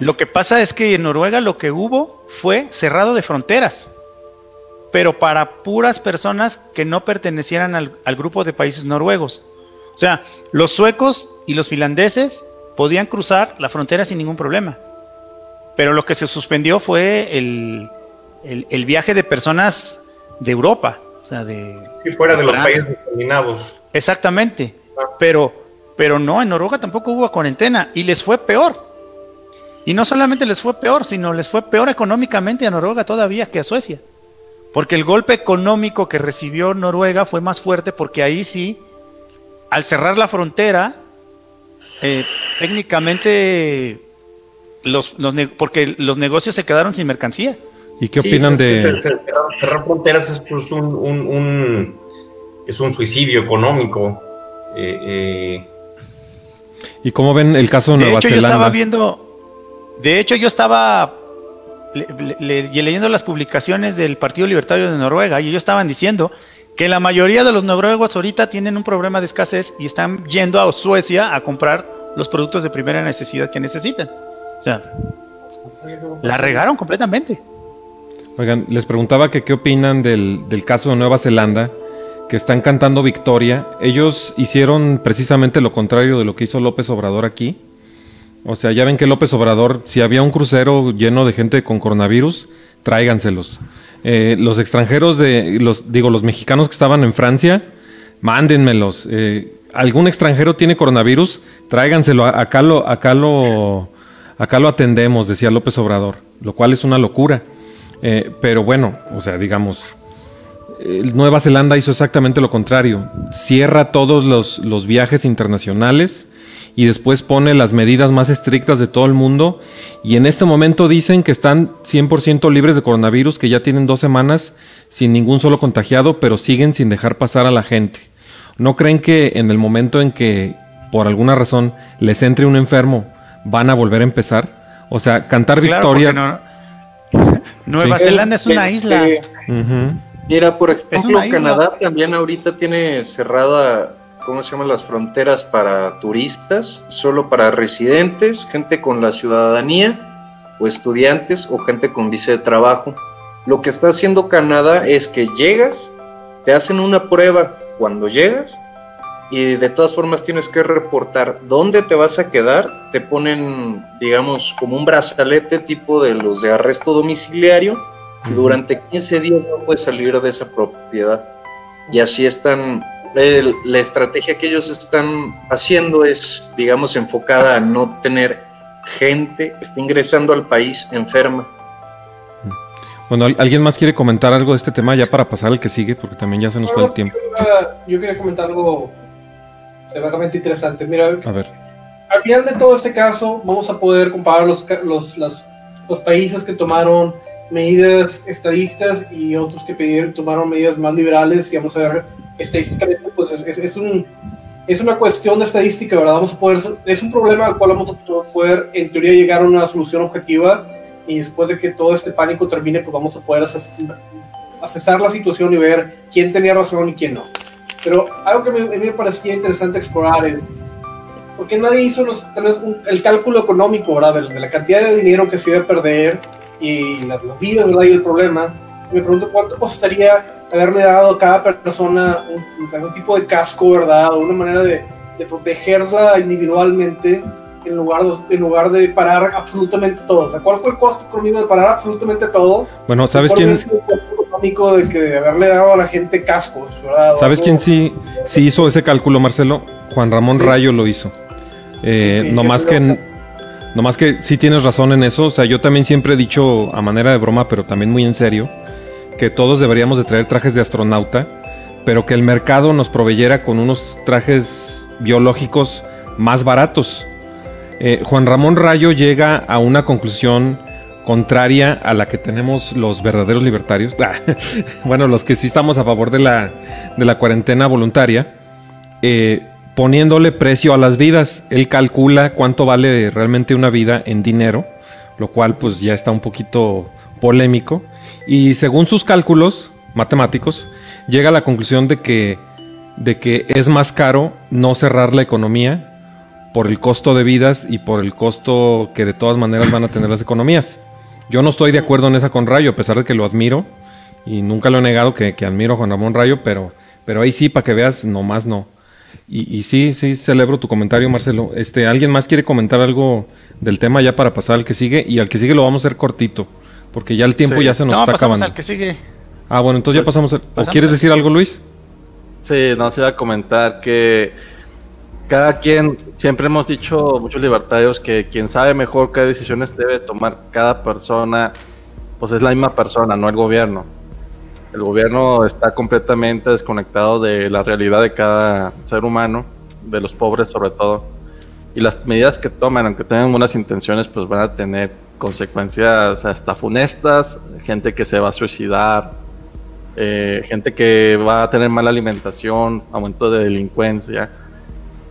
Lo que pasa es que en Noruega lo que hubo fue cerrado de fronteras, pero para puras personas que no pertenecieran al, al grupo de países noruegos. O sea, los suecos y los finlandeses podían cruzar la frontera sin ningún problema. Pero lo que se suspendió fue el, el- el viaje de personas de Europa, sea, de, Sí, fuera de los Francia. países escandinavos. Exactamente. Pero, pero no, en Noruega tampoco hubo cuarentena y les fue peor. Y no solamente les fue peor, sino les fue peor económicamente a Noruega todavía que a Suecia. Porque el golpe económico que recibió Noruega fue más fuerte porque ahí sí, al cerrar la frontera, eh, técnicamente, los, los porque los negocios se quedaron sin mercancía. ¿Y qué Sí, opinan es que de...? Cerrar, cerrar fronteras es pues, un, un- un- es un suicidio económico. Eh, eh, ¿Y cómo ven el caso de De Nueva hecho, yo Zelanda? estaba viendo, de hecho, yo estaba le- le- le- leyendo las publicaciones del Partido Libertario de Noruega y ellos estaban diciendo que la mayoría de los noruegos ahorita tienen un problema de escasez y están yendo a Suecia a comprar los productos de primera necesidad que necesitan. O sea, la regaron completamente. Oigan, les preguntaba que qué opinan del, caso de Nueva Zelanda, que están cantando victoria. Ellos hicieron precisamente lo contrario de lo que hizo López Obrador aquí. O sea, ya ven que López Obrador, si había un crucero lleno de gente con coronavirus, tráiganselos. Eh, los extranjeros de, los, digo, los mexicanos que estaban en Francia, mándenmelos. Eh, algún extranjero tiene coronavirus, tráiganselo. Acá lo, acá lo, acá lo atendemos, decía López Obrador, lo cual es una locura. Eh, pero bueno, o sea, digamos, eh, Nueva Zelanda hizo exactamente lo contrario. Cierra todos los, los viajes internacionales y después pone las medidas más estrictas de todo el mundo. Y en este momento dicen que están 100% libres de coronavirus, que ya tienen dos semanas sin ningún solo contagiado, pero siguen sin dejar pasar a la gente. ¿No creen que en el momento en que, por alguna razón, les entre un enfermo, van a volver a empezar? O sea, cantar Claro, victoria. Nueva Sí. Zelanda es una isla. Mira, por ejemplo. Canadá también ahorita tiene cerrada, ¿cómo se llaman las fronteras para turistas? Solo para residentes, gente con la ciudadanía o estudiantes o gente con visa de trabajo. Lo que está haciendo Canadá es que llegas, te hacen una prueba cuando llegas y de todas formas tienes que reportar dónde te vas a quedar. Te ponen, digamos, como un brazalete tipo de los de arresto domiciliario y durante 15 días no puedes salir de esa propiedad. Y así están, el- la estrategia que ellos están haciendo es, digamos, enfocada a no tener gente que esté ingresando al país enferma. Bueno, ¿al- ¿alguien más quiere comentar algo de este tema ya para pasar al que sigue? Porque también ya se nos fue el tiempo. Yo quería comentar algo severamente interesante. Mira, A ver. al final de todo este caso, vamos a poder comparar los, los, las- los países que tomaron medidas estadistas y otros que pidieron, tomaron medidas más liberales. Y vamos a ver, estadísticamente, pues es, es- es un, es una cuestión de estadística, ¿verdad? Vamos a poder, es un problema al cual vamos a poder, en teoría, llegar a una solución objetiva. Y después de que todo este pánico termine, pues vamos a poder ases- accesar la situación y ver quién tenía razón y quién no. Pero algo que me- a mí me parecía interesante explorar es porque nadie hizo los- tal vez un- el cálculo económico, ¿verdad? De, de la cantidad de dinero que se iba a perder y la- los vidas, ¿verdad? Y el problema. Me pregunto cuánto costaría haberle dado a cada persona un, algún tipo de casco, ¿verdad? O una manera de, de protegerla individualmente en lugar, de, en lugar de parar absolutamente todo. O sea, ¿cuál fue el costo económico de parar absolutamente todo? Bueno, ¿sabes ¿Cuál quién, económico de, que, de haberle dado a la gente cascos, ¿verdad? ¿sabes quién sí, sí hizo ese cálculo, Marcelo? Juan Ramón Sí. Rayo lo hizo. Eh, Sí, no qué más que, que sí tienes razón en eso. O sea, yo también siempre he dicho a manera de broma, pero también muy en serio, que todos deberíamos de traer trajes de astronauta, pero que el mercado nos proveyera con unos trajes biológicos más baratos. Eh, Juan Ramón Rayo llega a una conclusión contraria a la que tenemos los verdaderos libertarios. bueno, los que sí estamos a favor de la, de la cuarentena voluntaria, eh, poniéndole precio a las vidas. Él calcula cuánto vale realmente una vida en dinero, lo cual pues ya está un poquito polémico. Y según sus cálculos matemáticos, llega a la conclusión de que, de que es más caro no cerrar la economía por el costo de vidas y por el costo que de todas maneras van a tener las economías. Yo no estoy de acuerdo en esa con Rayo, a pesar de que lo admiro y nunca lo he negado que, que admiro a Juan Ramón Rayo, pero, pero ahí sí, para que veas, nomás no. Y, y sí, sí, celebro tu comentario, Marcelo. Este, ¿Alguien más quiere comentar algo del tema ya para pasar al que sigue? Y al que sigue lo vamos a hacer cortito, porque ya el tiempo Sí. ya se nos no, está pasamos acabando. al que sigue. Ah, bueno, entonces ya Pues, pasamos. al- ¿O pasamos quieres decir algo, Luis? Sí, no se iba a comentar que cada quien, siempre hemos dicho muchos libertarios que quien sabe mejor qué decisiones debe tomar cada persona, pues es la misma persona, no el gobierno. El gobierno está completamente desconectado de la realidad de cada ser humano, de los pobres sobre todo. Y las medidas que toman, aunque tengan buenas intenciones, pues van a tener consecuencias hasta funestas, gente que se va a suicidar, eh, gente que va a tener mala alimentación, aumento de delincuencia.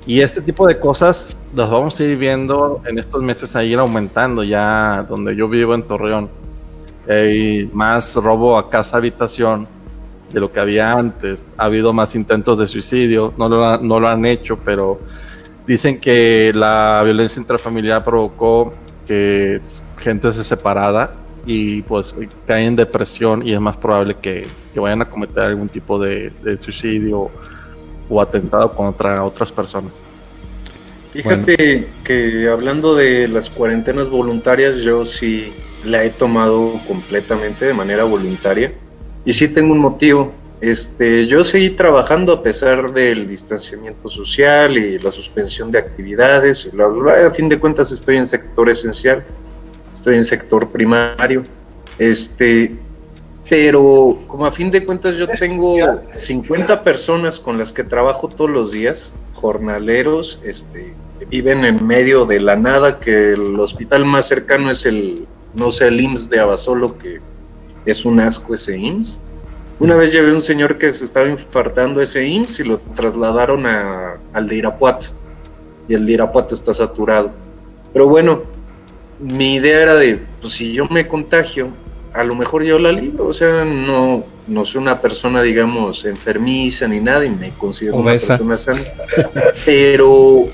Y este tipo de cosas las vamos a ir viendo en estos meses a ir aumentando ya donde yo vivo en Torreón. Hay más robo a casa habitación de lo que había antes. Ha habido más intentos de suicidio, no lo, no lo han hecho, pero dicen que la violencia intrafamiliar provocó que gente se separara y pues caen en depresión y es más probable que, que vayan a cometer algún tipo de suicidio o atentado contra otras personas. Fíjate que hablando de las cuarentenas voluntarias, yo sí la he tomado completamente de manera voluntaria y sí tengo un motivo. Este, yo seguí trabajando a pesar del distanciamiento social y la suspensión de actividades. y bla, bla, bla. A fin de cuentas estoy en sector esencial, estoy en sector primario. Este, pero como a fin de cuentas yo tengo 50 personas con las que trabajo todos los días, jornaleros, este, que viven en medio de la nada, que el hospital más cercano es el, no sé, el IMSS de Abasolo, que es un asco ese IMSS. Una vez llevé un señor que se estaba infartando ese IMSS y lo trasladaron a- al de Irapuato. Y el de Irapuato está saturado. Pero bueno, mi idea era de, pues si yo me contagio, a lo mejor yo la libro. O sea, no, no soy una persona, digamos, enfermiza ni nada y me considero Obesa. una persona sana. Pero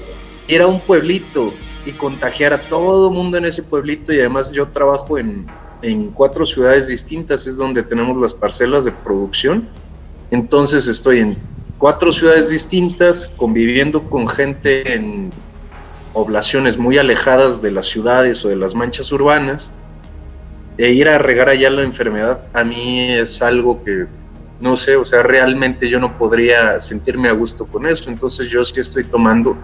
era un pueblito y contagiar a todo mundo en ese pueblito y además yo trabajo en, en cuatro ciudades distintas, es donde tenemos las parcelas de producción. Entonces estoy en cuatro ciudades distintas, conviviendo con gente en poblaciones muy alejadas de las ciudades o de las manchas urbanas. E ir a regar allá la enfermedad a mí es algo que no sé, o sea, realmente yo no podría sentirme a gusto con eso. Entonces yo sí estoy tomando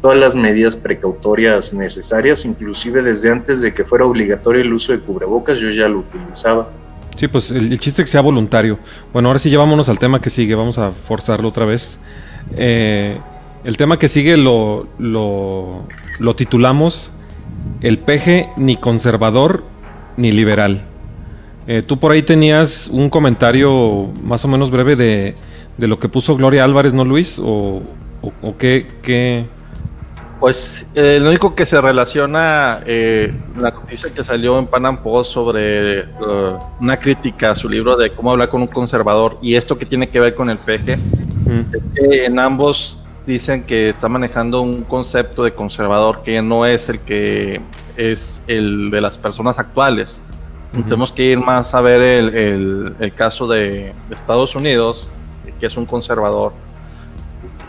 todas las medidas precautorias necesarias, inclusive desde antes de que fuera obligatorio el uso de cubrebocas, yo ya lo utilizaba. Sí, pues el, chiste es que sea voluntario. Bueno, ahora sí llevámonos al tema que sigue, vamos a forzarlo otra vez. Eh, el tema que sigue lo, lo, lo titulamos El peje ni conservador ni liberal. Eh, tú por ahí tenías un comentario más o menos breve de, de lo que puso Gloria Álvarez, ¿no, Luis? ¿O, o, o qué, qué? Pues eh, lo único que se relaciona, eh, la noticia que salió en Panam Post sobre eh, una crítica a su libro de cómo hablar con un conservador y esto que tiene que ver con el peje, Mm, es que en ambos dicen que está manejando un concepto de conservador que no es el que es el de las personas actuales. Tenemos que ir más a ver el, el- el caso de, de Estados Unidos, que es un conservador.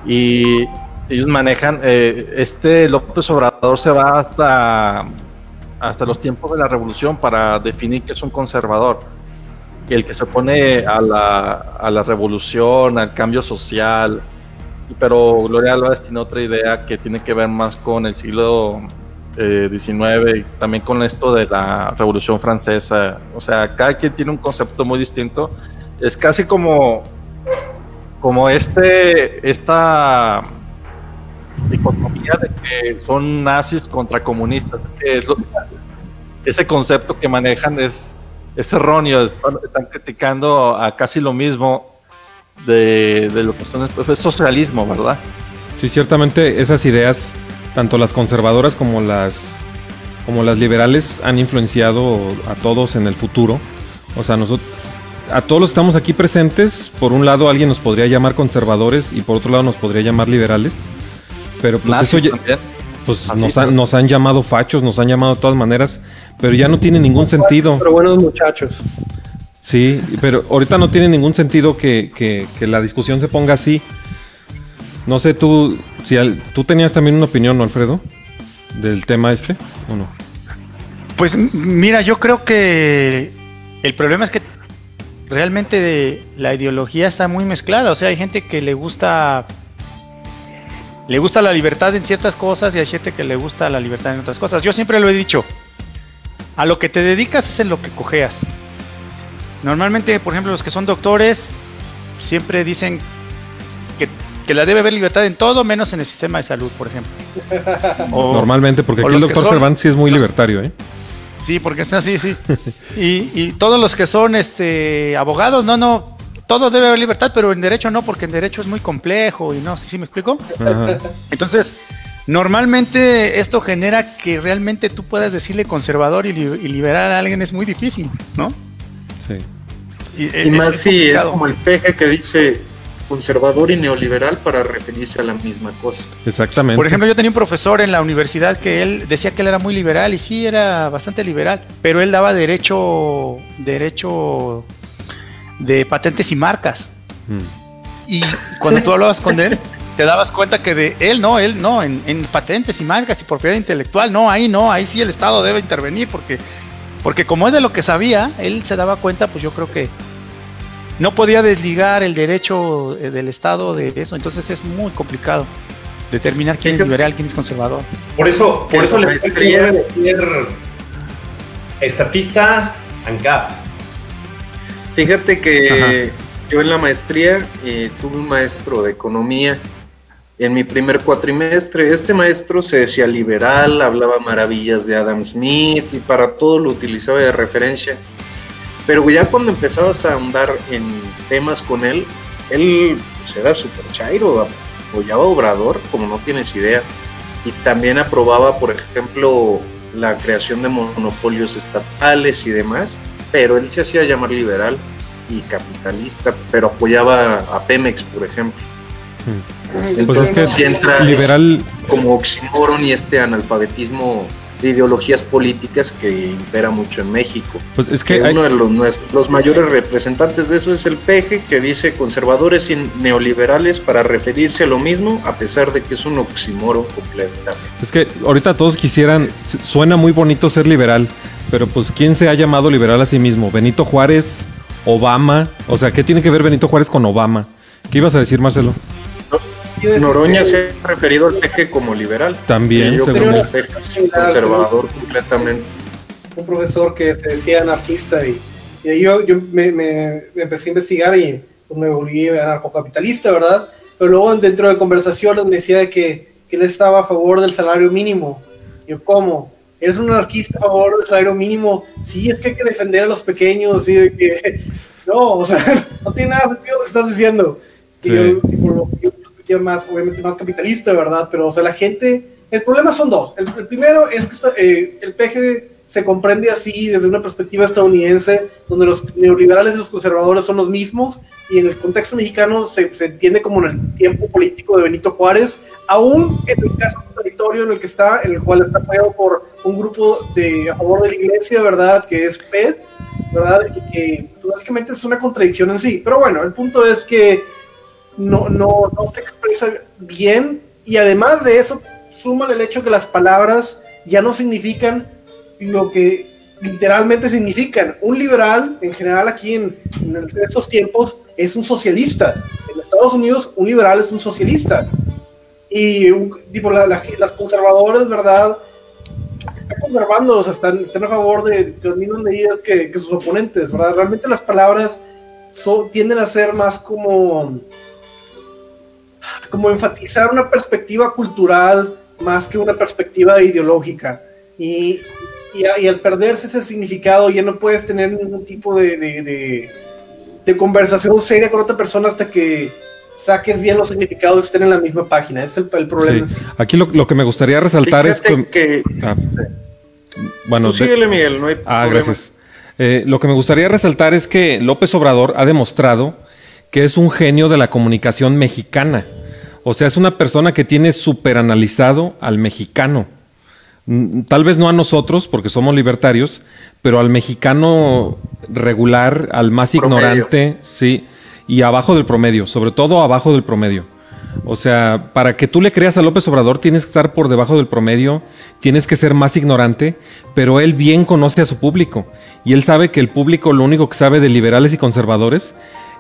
Y ellos manejan, eh, este López Obrador se va hasta, hasta los tiempos de la revolución para definir qué es un conservador. El que se opone a la, a la revolución, al cambio social, pero Gloria Álvarez tiene otra idea que tiene que ver más con el siglo eh, XIX y también con esto de la Revolución Francesa. O sea, cada quien tiene un concepto muy distinto. Es casi como, como este, esta dicotomía de que son nazis contra comunistas. Es que es lo- ese concepto que manejan es, es erróneo. Están, están criticando a casi lo mismo de, de lo que son, pues, es socialismo, ¿verdad? Sí, ciertamente esas ideas, tanto las conservadoras como las como las liberales, han influenciado a todos en el futuro. O sea, nosotros, a todos los que estamos aquí presentes, por un lado alguien nos podría llamar conservadores y por otro lado nos podría llamar liberales. Pero pues Nazis eso ya- pues Así nos, han, es. nos han llamado fachos, nos han llamado de todas maneras, pero ya no tiene ningún sentido. Pero buenos muchachos. Sí, pero ahorita no tiene ningún sentido que, que- que la discusión se ponga así. No sé tú, si tú tenías también una opinión, ¿no, Alfredo? Del tema este, ¿o no? Pues mira, yo creo que el problema es que realmente la ideología está muy mezclada. O sea, hay gente que le gusta le gusta la libertad en ciertas cosas y hay gente que le gusta la libertad en otras cosas. Yo siempre lo he dicho. A lo que te dedicas es en lo que cojeas. Normalmente, por ejemplo, los que son doctores siempre dicen que, la debe haber libertad en todo menos en el sistema de salud, por ejemplo. O- Normalmente, porque aquí el doctor Cervantes sí es muy los- libertario, ¿eh? Sí, porque está así, sí. Y, y todos los que son este abogados, no, no, todo debe haber libertad, pero en derecho no, porque en derecho es muy complejo y no, ¿sí, sí me explico? Ajá. Entonces, normalmente esto genera que realmente tú puedas decirle conservador y, li- y liberal a alguien es muy difícil, ¿no? Sí. Y más si es como el peje que dice, conservador y neoliberal para referirse a la misma cosa. Exactamente. Por ejemplo, yo tenía un profesor en la universidad que él decía que él era muy liberal y sí era bastante liberal, pero él daba derecho, derecho de patentes y marcas. Mm. Y cuando tú hablabas con él, te dabas cuenta que de él no, él no, en, en patentes y marcas y propiedad intelectual, no, ahí no, ahí sí el Estado debe intervenir porque, porque como es de lo que sabía, él se daba cuenta, pues yo creo que no podía desligar el derecho eh, del Estado de eso, entonces es muy complicado determinar quién es liberal, quién es conservador. Por eso, por eso le maestría- decir estatista ANCAP. Fíjate que yo en la maestría eh, tuve un maestro de economía en mi primer cuatrimestre. Este maestro se decía liberal, hablaba maravillas de Adam Smith y para todo lo utilizaba de referencia. Pero ya cuando empezabas a ahondar en temas con él, él pues, era súper chairo, apoyaba a Obrador, como no tienes idea. Y también aprobaba, por ejemplo, la creación de monopolios estatales y demás pero él se hacía llamar liberal y capitalista, pero apoyaba a Pemex, por ejemplo. Pues Entonces es que sí entra liberal, como oxímoron y este analfabetismo de ideologías políticas que impera mucho en México. pues es Que que hay- uno de los, los mayores representantes de eso es el PG, que dice conservadores y neoliberales para referirse a lo mismo, a pesar de que es un oxímoron completamente. Es que ahorita todos quisieran, su- suena muy bonito ser liberal, pero pues ¿quién se ha llamado liberal a sí mismo? Benito Juárez, Obama, o sea, ¿qué tiene que ver Benito Juárez con Obama? ¿Qué ibas a decir, Marcelo? Noroña se ha referido al PG como liberal. También, Y yo según creo el PG es conservador completamente. un profesor que se decía anarquista y, y ahí yo, yo me, me- me empecé a investigar y pues, me volví anarcocapitalista, ¿verdad? Pero luego dentro de conversaciones me decía de que, que él estaba a favor del salario mínimo. Yo, ¿cómo? ¿Eres un anarquista a favor del salario mínimo? Sí, es que hay que defender a los pequeños, y de que... No, o sea, no tiene nada de sentido lo que estás diciendo. Y Sí. yo, tipo, lo- yo más, obviamente más capitalista, ¿verdad? Pero, o sea, la gente, el problema son dos. El, el primero es que está- eh, el PG se comprende así desde una perspectiva estadounidense, donde los neoliberales y los conservadores son los mismos, y en el contexto mexicano se, se entiende como en el tiempo político de Benito Juárez, aún en el caso contradictorio en el que está, en el cual está apoyado por un grupo de, a favor de la iglesia, ¿verdad? Que es PED, ¿verdad? Y que pues, básicamente es una contradicción en sí. Pero bueno, el punto es que no, no, no se expresa bien y además de eso, súmale el hecho que las palabras ya no significan lo que literalmente significan. Un liberal, en general aquí en, en estos tiempos, es un socialista. En Estados Unidos, un liberal es un socialista. Y un- tipo, la- la- las conservadoras, ¿verdad? Están conservando, o sea, están, están a favor de, las mismas medidas que, que sus oponentes, ¿verdad? Realmente las palabras so- tienden a ser más como como enfatizar una perspectiva cultural más que una perspectiva ideológica. Y, y, al perderse ese significado ya no puedes tener ningún tipo de, de, de- de conversación seria con otra persona hasta que saques bien los significados y estén en la misma página. Ese es el, el problema. Sí. Aquí lo, lo que me gustaría resaltar es que... que... Ah, bueno, síguele, Miguel, no hay Ah, problema. gracias. Eh, lo que me gustaría resaltar es que López Obrador ha demostrado que es un genio de la comunicación mexicana. O sea, es una persona que tiene súper analizado al mexicano. Mm, Tal vez no a nosotros, porque somos libertarios, pero al mexicano regular, al más Promedio. ignorante, sí, y abajo del promedio, sobre todo abajo del promedio. O sea, para que tú le creas a López Obrador tienes que estar por debajo del promedio, tienes que ser más ignorante, pero él bien conoce a su público y él sabe que el público lo único que sabe de liberales y conservadores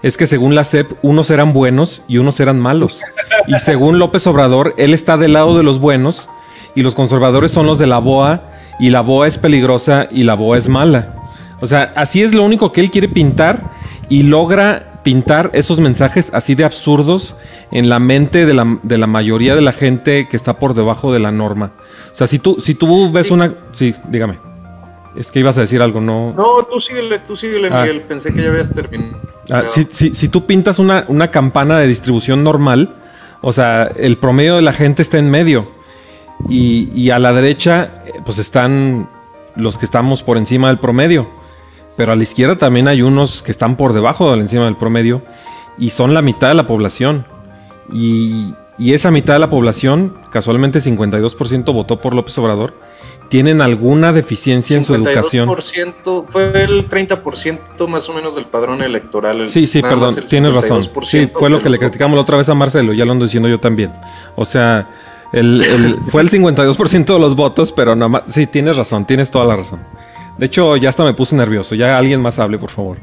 es que según la CEP unos eran buenos y unos eran malos. Y según López Obrador, él está del lado de los buenos y los conservadores son los de la BOA y la BOA es peligrosa y la BOA es mala. O sea, así es lo único que él quiere pintar y logra pintar esos mensajes así de absurdos en la mente de la, de la mayoría de la gente que está por debajo de la norma. O sea, si tú, si tú ves una... Sí, dígame. Es que ibas a decir algo, ¿no? No, tú síguele, tú síguele, Ah. Miguel. Pensé que ya habías terminado. Ah, si, si- si tú pintas una, una campana de distribución normal, o sea, el promedio de la gente está en medio. Y, y a la derecha, eh, pues están los que estamos por encima del promedio. Pero a la izquierda también hay unos que están por debajo del encima del promedio. y son la mitad de la población. Y, y esa mitad de la población, casualmente 52% votó por López Obrador, tienen alguna deficiencia en su educación. 52% fue el 30% más o menos del padrón electoral. el- Sí, sí, perdón, tienes razón. 52% Sí, fue lo que le criticamos la otra vez a Marcelo, ya lo ando diciendo yo también. O sea, el, el- fue el 52% de los votos, pero nada más, sí, tienes razón, tienes toda la razón. De hecho, ya hasta me puse nervioso, ya alguien más hable, por favor.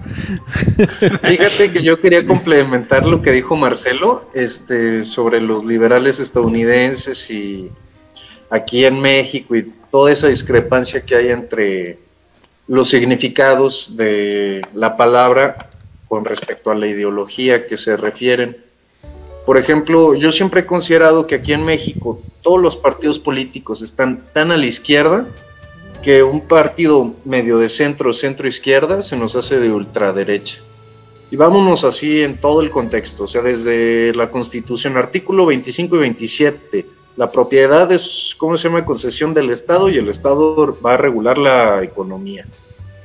Fíjate que yo quería complementar lo que dijo Marcelo este, sobre los liberales estadounidenses y aquí en México y toda esa discrepancia que hay entre los significados de la palabra con respecto a la ideología que se refieren. Por ejemplo, yo siempre he considerado que aquí en México todos los partidos políticos están tan a la izquierda que un partido medio de centro, centro izquierda, se nos hace de ultraderecha. Y vámonos así en todo el contexto, o sea, desde la Constitución, artículo 25 y 27, la propiedad es, ¿cómo se llama?, concesión del Estado y el Estado va a regular la economía.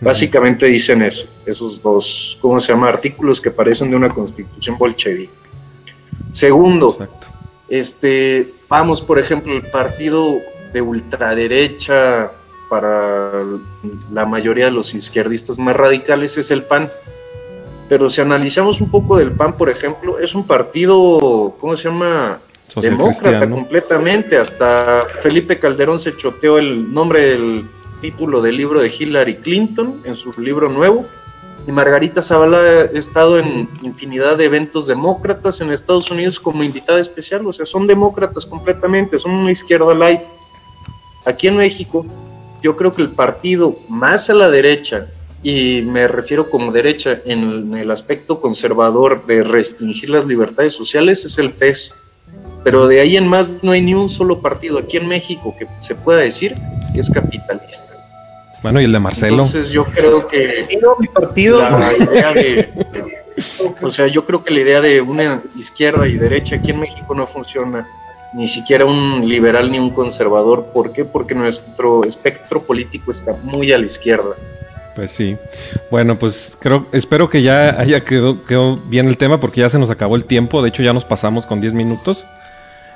Básicamente dicen eso, esos dos, ¿cómo se llama?, artículos que parecen de una constitución bolchevique. Segundo, Exacto. este, vamos, por ejemplo, el partido de ultraderecha para la mayoría de los izquierdistas más radicales es el PAN. Pero si analizamos un poco del PAN, por ejemplo, es un partido, ¿cómo se llama? Social Demócrata cristiano. completamente. Hasta Felipe Calderón se choteó el nombre del título del libro de Hillary Clinton en su libro nuevo. Y Margarita Zavala ha estado en infinidad de eventos demócratas en Estados Unidos como invitada especial. O sea, son demócratas completamente, son una izquierda light. Aquí en México, yo creo que el partido más a la derecha, y me refiero como derecha en el aspecto conservador de restringir las libertades sociales, es el PES. Pero de ahí en más no hay ni un solo partido aquí en México que se pueda decir que es capitalista. Bueno, y el de Marcelo. Entonces yo creo que mi partido. la idea de, o sea, yo creo que la idea de una izquierda y derecha aquí en México no funciona, ni siquiera un liberal ni un conservador. ¿Por qué? Porque nuestro espectro político está muy a la izquierda. Pues sí. Bueno, pues creo, espero que ya haya quedado, quedó bien el tema porque ya se nos acabó el tiempo. De hecho, ya nos pasamos con 10 minutos.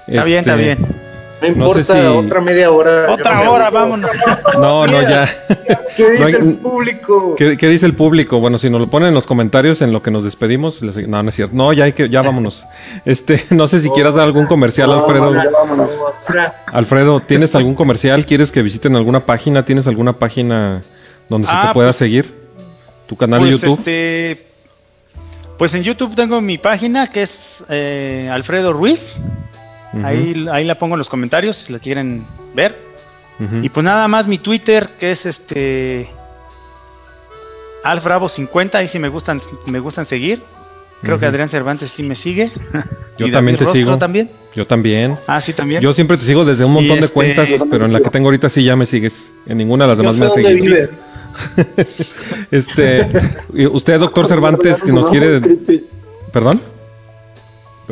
Está bien, está Este, bien. No No sé importa, si- otra media hora. Otra hora, vámonos. No, no, ya. ¿Qué No dice hay- el público? ¿Qué, qué dice el público? Bueno, si nos lo ponen en los comentarios en lo que nos despedimos. les- No, no es cierto. No, ya hay que, ya vámonos. Este, no sé si quieras dar algún comercial, No, Alfredo. vámonos. Alfredo, ¿tienes algún comercial? ¿Quieres que visiten alguna página? ¿Tienes alguna página donde se Ah, te pueda pues- seguir? ¿Tu canal Pues, de YouTube? este, pues en YouTube tengo mi página que es eh, Alfredo Ruiz. Ahí, ahí la pongo en los comentarios si la quieren ver. Y pues nada más mi Twitter, que es este AlfBravo50, ahí sí me gustan, me gustan seguir. Creo que. Adrián Cervantes sí me sigue. Yo Y también te Rosco sigo. también. Yo también. Ah, sí, también. Yo siempre te sigo desde un montón de este- cuentas, pero en la que tengo ahorita sí ya me sigues. En ninguna de las Yo demás me has dónde seguido. vive. Este, usted, doctor Cervantes, que nos quiere. ¿Perdón?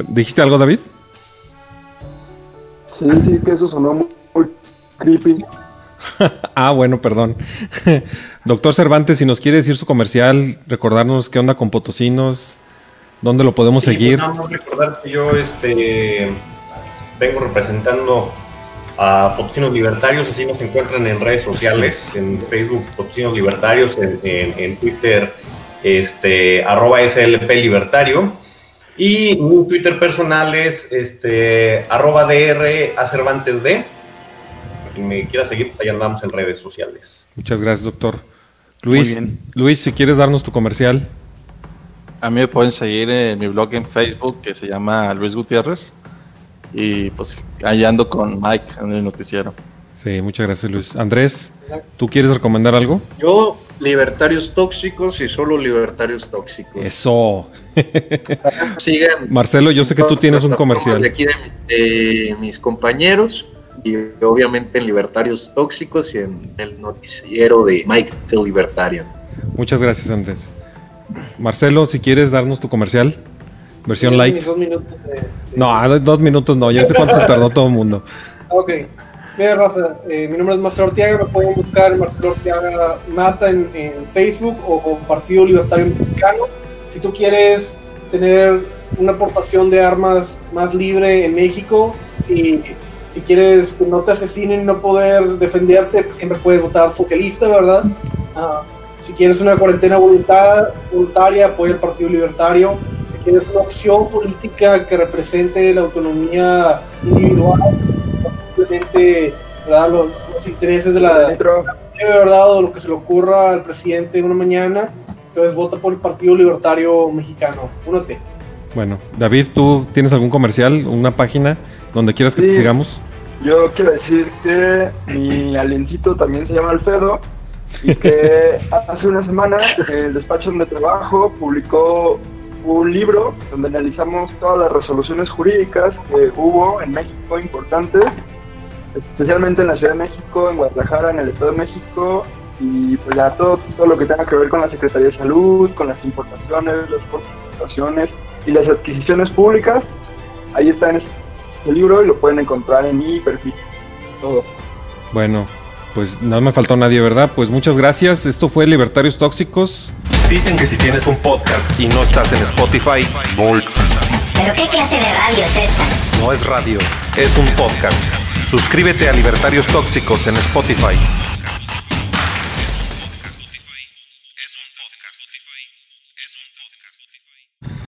¿Dijiste algo, David? Sí, sí, que eso sonó muy, muy creepy. Ah, bueno, perdón. Doctor Cervantes, si nos quiere decir su comercial, recordarnos qué onda con Potosinos, dónde lo podemos Sí, seguir. pues, más recordar que yo este, vengo representando a Potosinos Libertarios, así nos encuentran en redes sociales, en Facebook Potosinos Libertarios, en, en- en Twitter este, arroba SLP Libertario, y mi Twitter personal es este, arroba DR a Cervantes D. Quien me quiera seguir, ahí andamos en redes sociales. Muchas gracias, doctor. Luis, bien. Luis, si quieres darnos tu comercial. A mí me pueden seguir en mi blog en Facebook que se llama Luis Gutiérrez. Y pues ahí ando con Mike en el noticiero. Sí, muchas gracias, Luis. Andrés, ¿tú quieres recomendar algo? Yo, libertarios tóxicos y solo libertarios tóxicos. Eso. Sigan. Marcelo, yo sé que tú tienes un comercial. De aquí de, de mis compañeros y obviamente en Libertarios Tóxicos y en el noticiero de Mike the Libertarian. Muchas gracias, Andrés. Marcelo, si quieres darnos tu comercial, versión light. mis dos minutos de- No, a dos minutos no, ya sé cuánto se tardó todo el mundo. Ok. Mira, raza, eh, mi nombre es Marcelo Orteaga, me pueden buscar en Marcelo Orteaga Mata en, en Facebook o con Partido Libertario Mexicano. Si tú quieres tener una aportación de armas más libre en México. Si, si quieres que no te asesinen y no poder defenderte, pues siempre puedes votar socialista, ¿verdad? Ah, si quieres una cuarentena voluntar- voluntaria, apoya el Partido Libertario. Si quieres una opción política que represente la autonomía individual, simplemente ¿verdad? Los, los intereses de la de verdad o lo que se le ocurra al presidente una mañana, entonces vota por el Partido Libertario Mexicano. Únete. Bueno, David, ¿tú tienes algún comercial, una página donde quieras que te sigamos? Yo quiero decir que mi aliencito también se llama Alfredo y que hace una semana el despacho donde trabajo publicó un libro donde analizamos todas las resoluciones jurídicas que hubo en México importantes, especialmente en la Ciudad de México, en Guadalajara, en el Estado de México y pues ya todo, todo lo que tenga que ver con la Secretaría de Salud, con las importaciones, las exportaciones y las adquisiciones públicas. Ahí está en este libro y lo pueden encontrar en mi perfil. Todo. Bueno, pues no me faltó nadie, ¿verdad? Pues muchas gracias. Esto fue Libertarios Tóxicos. Dicen que si tienes un podcast y no estás en Spotify, no existe. ¿Pero qué clase de radio es esta? No es radio, es un podcast. Suscríbete a Libertarios Tóxicos en Spotify.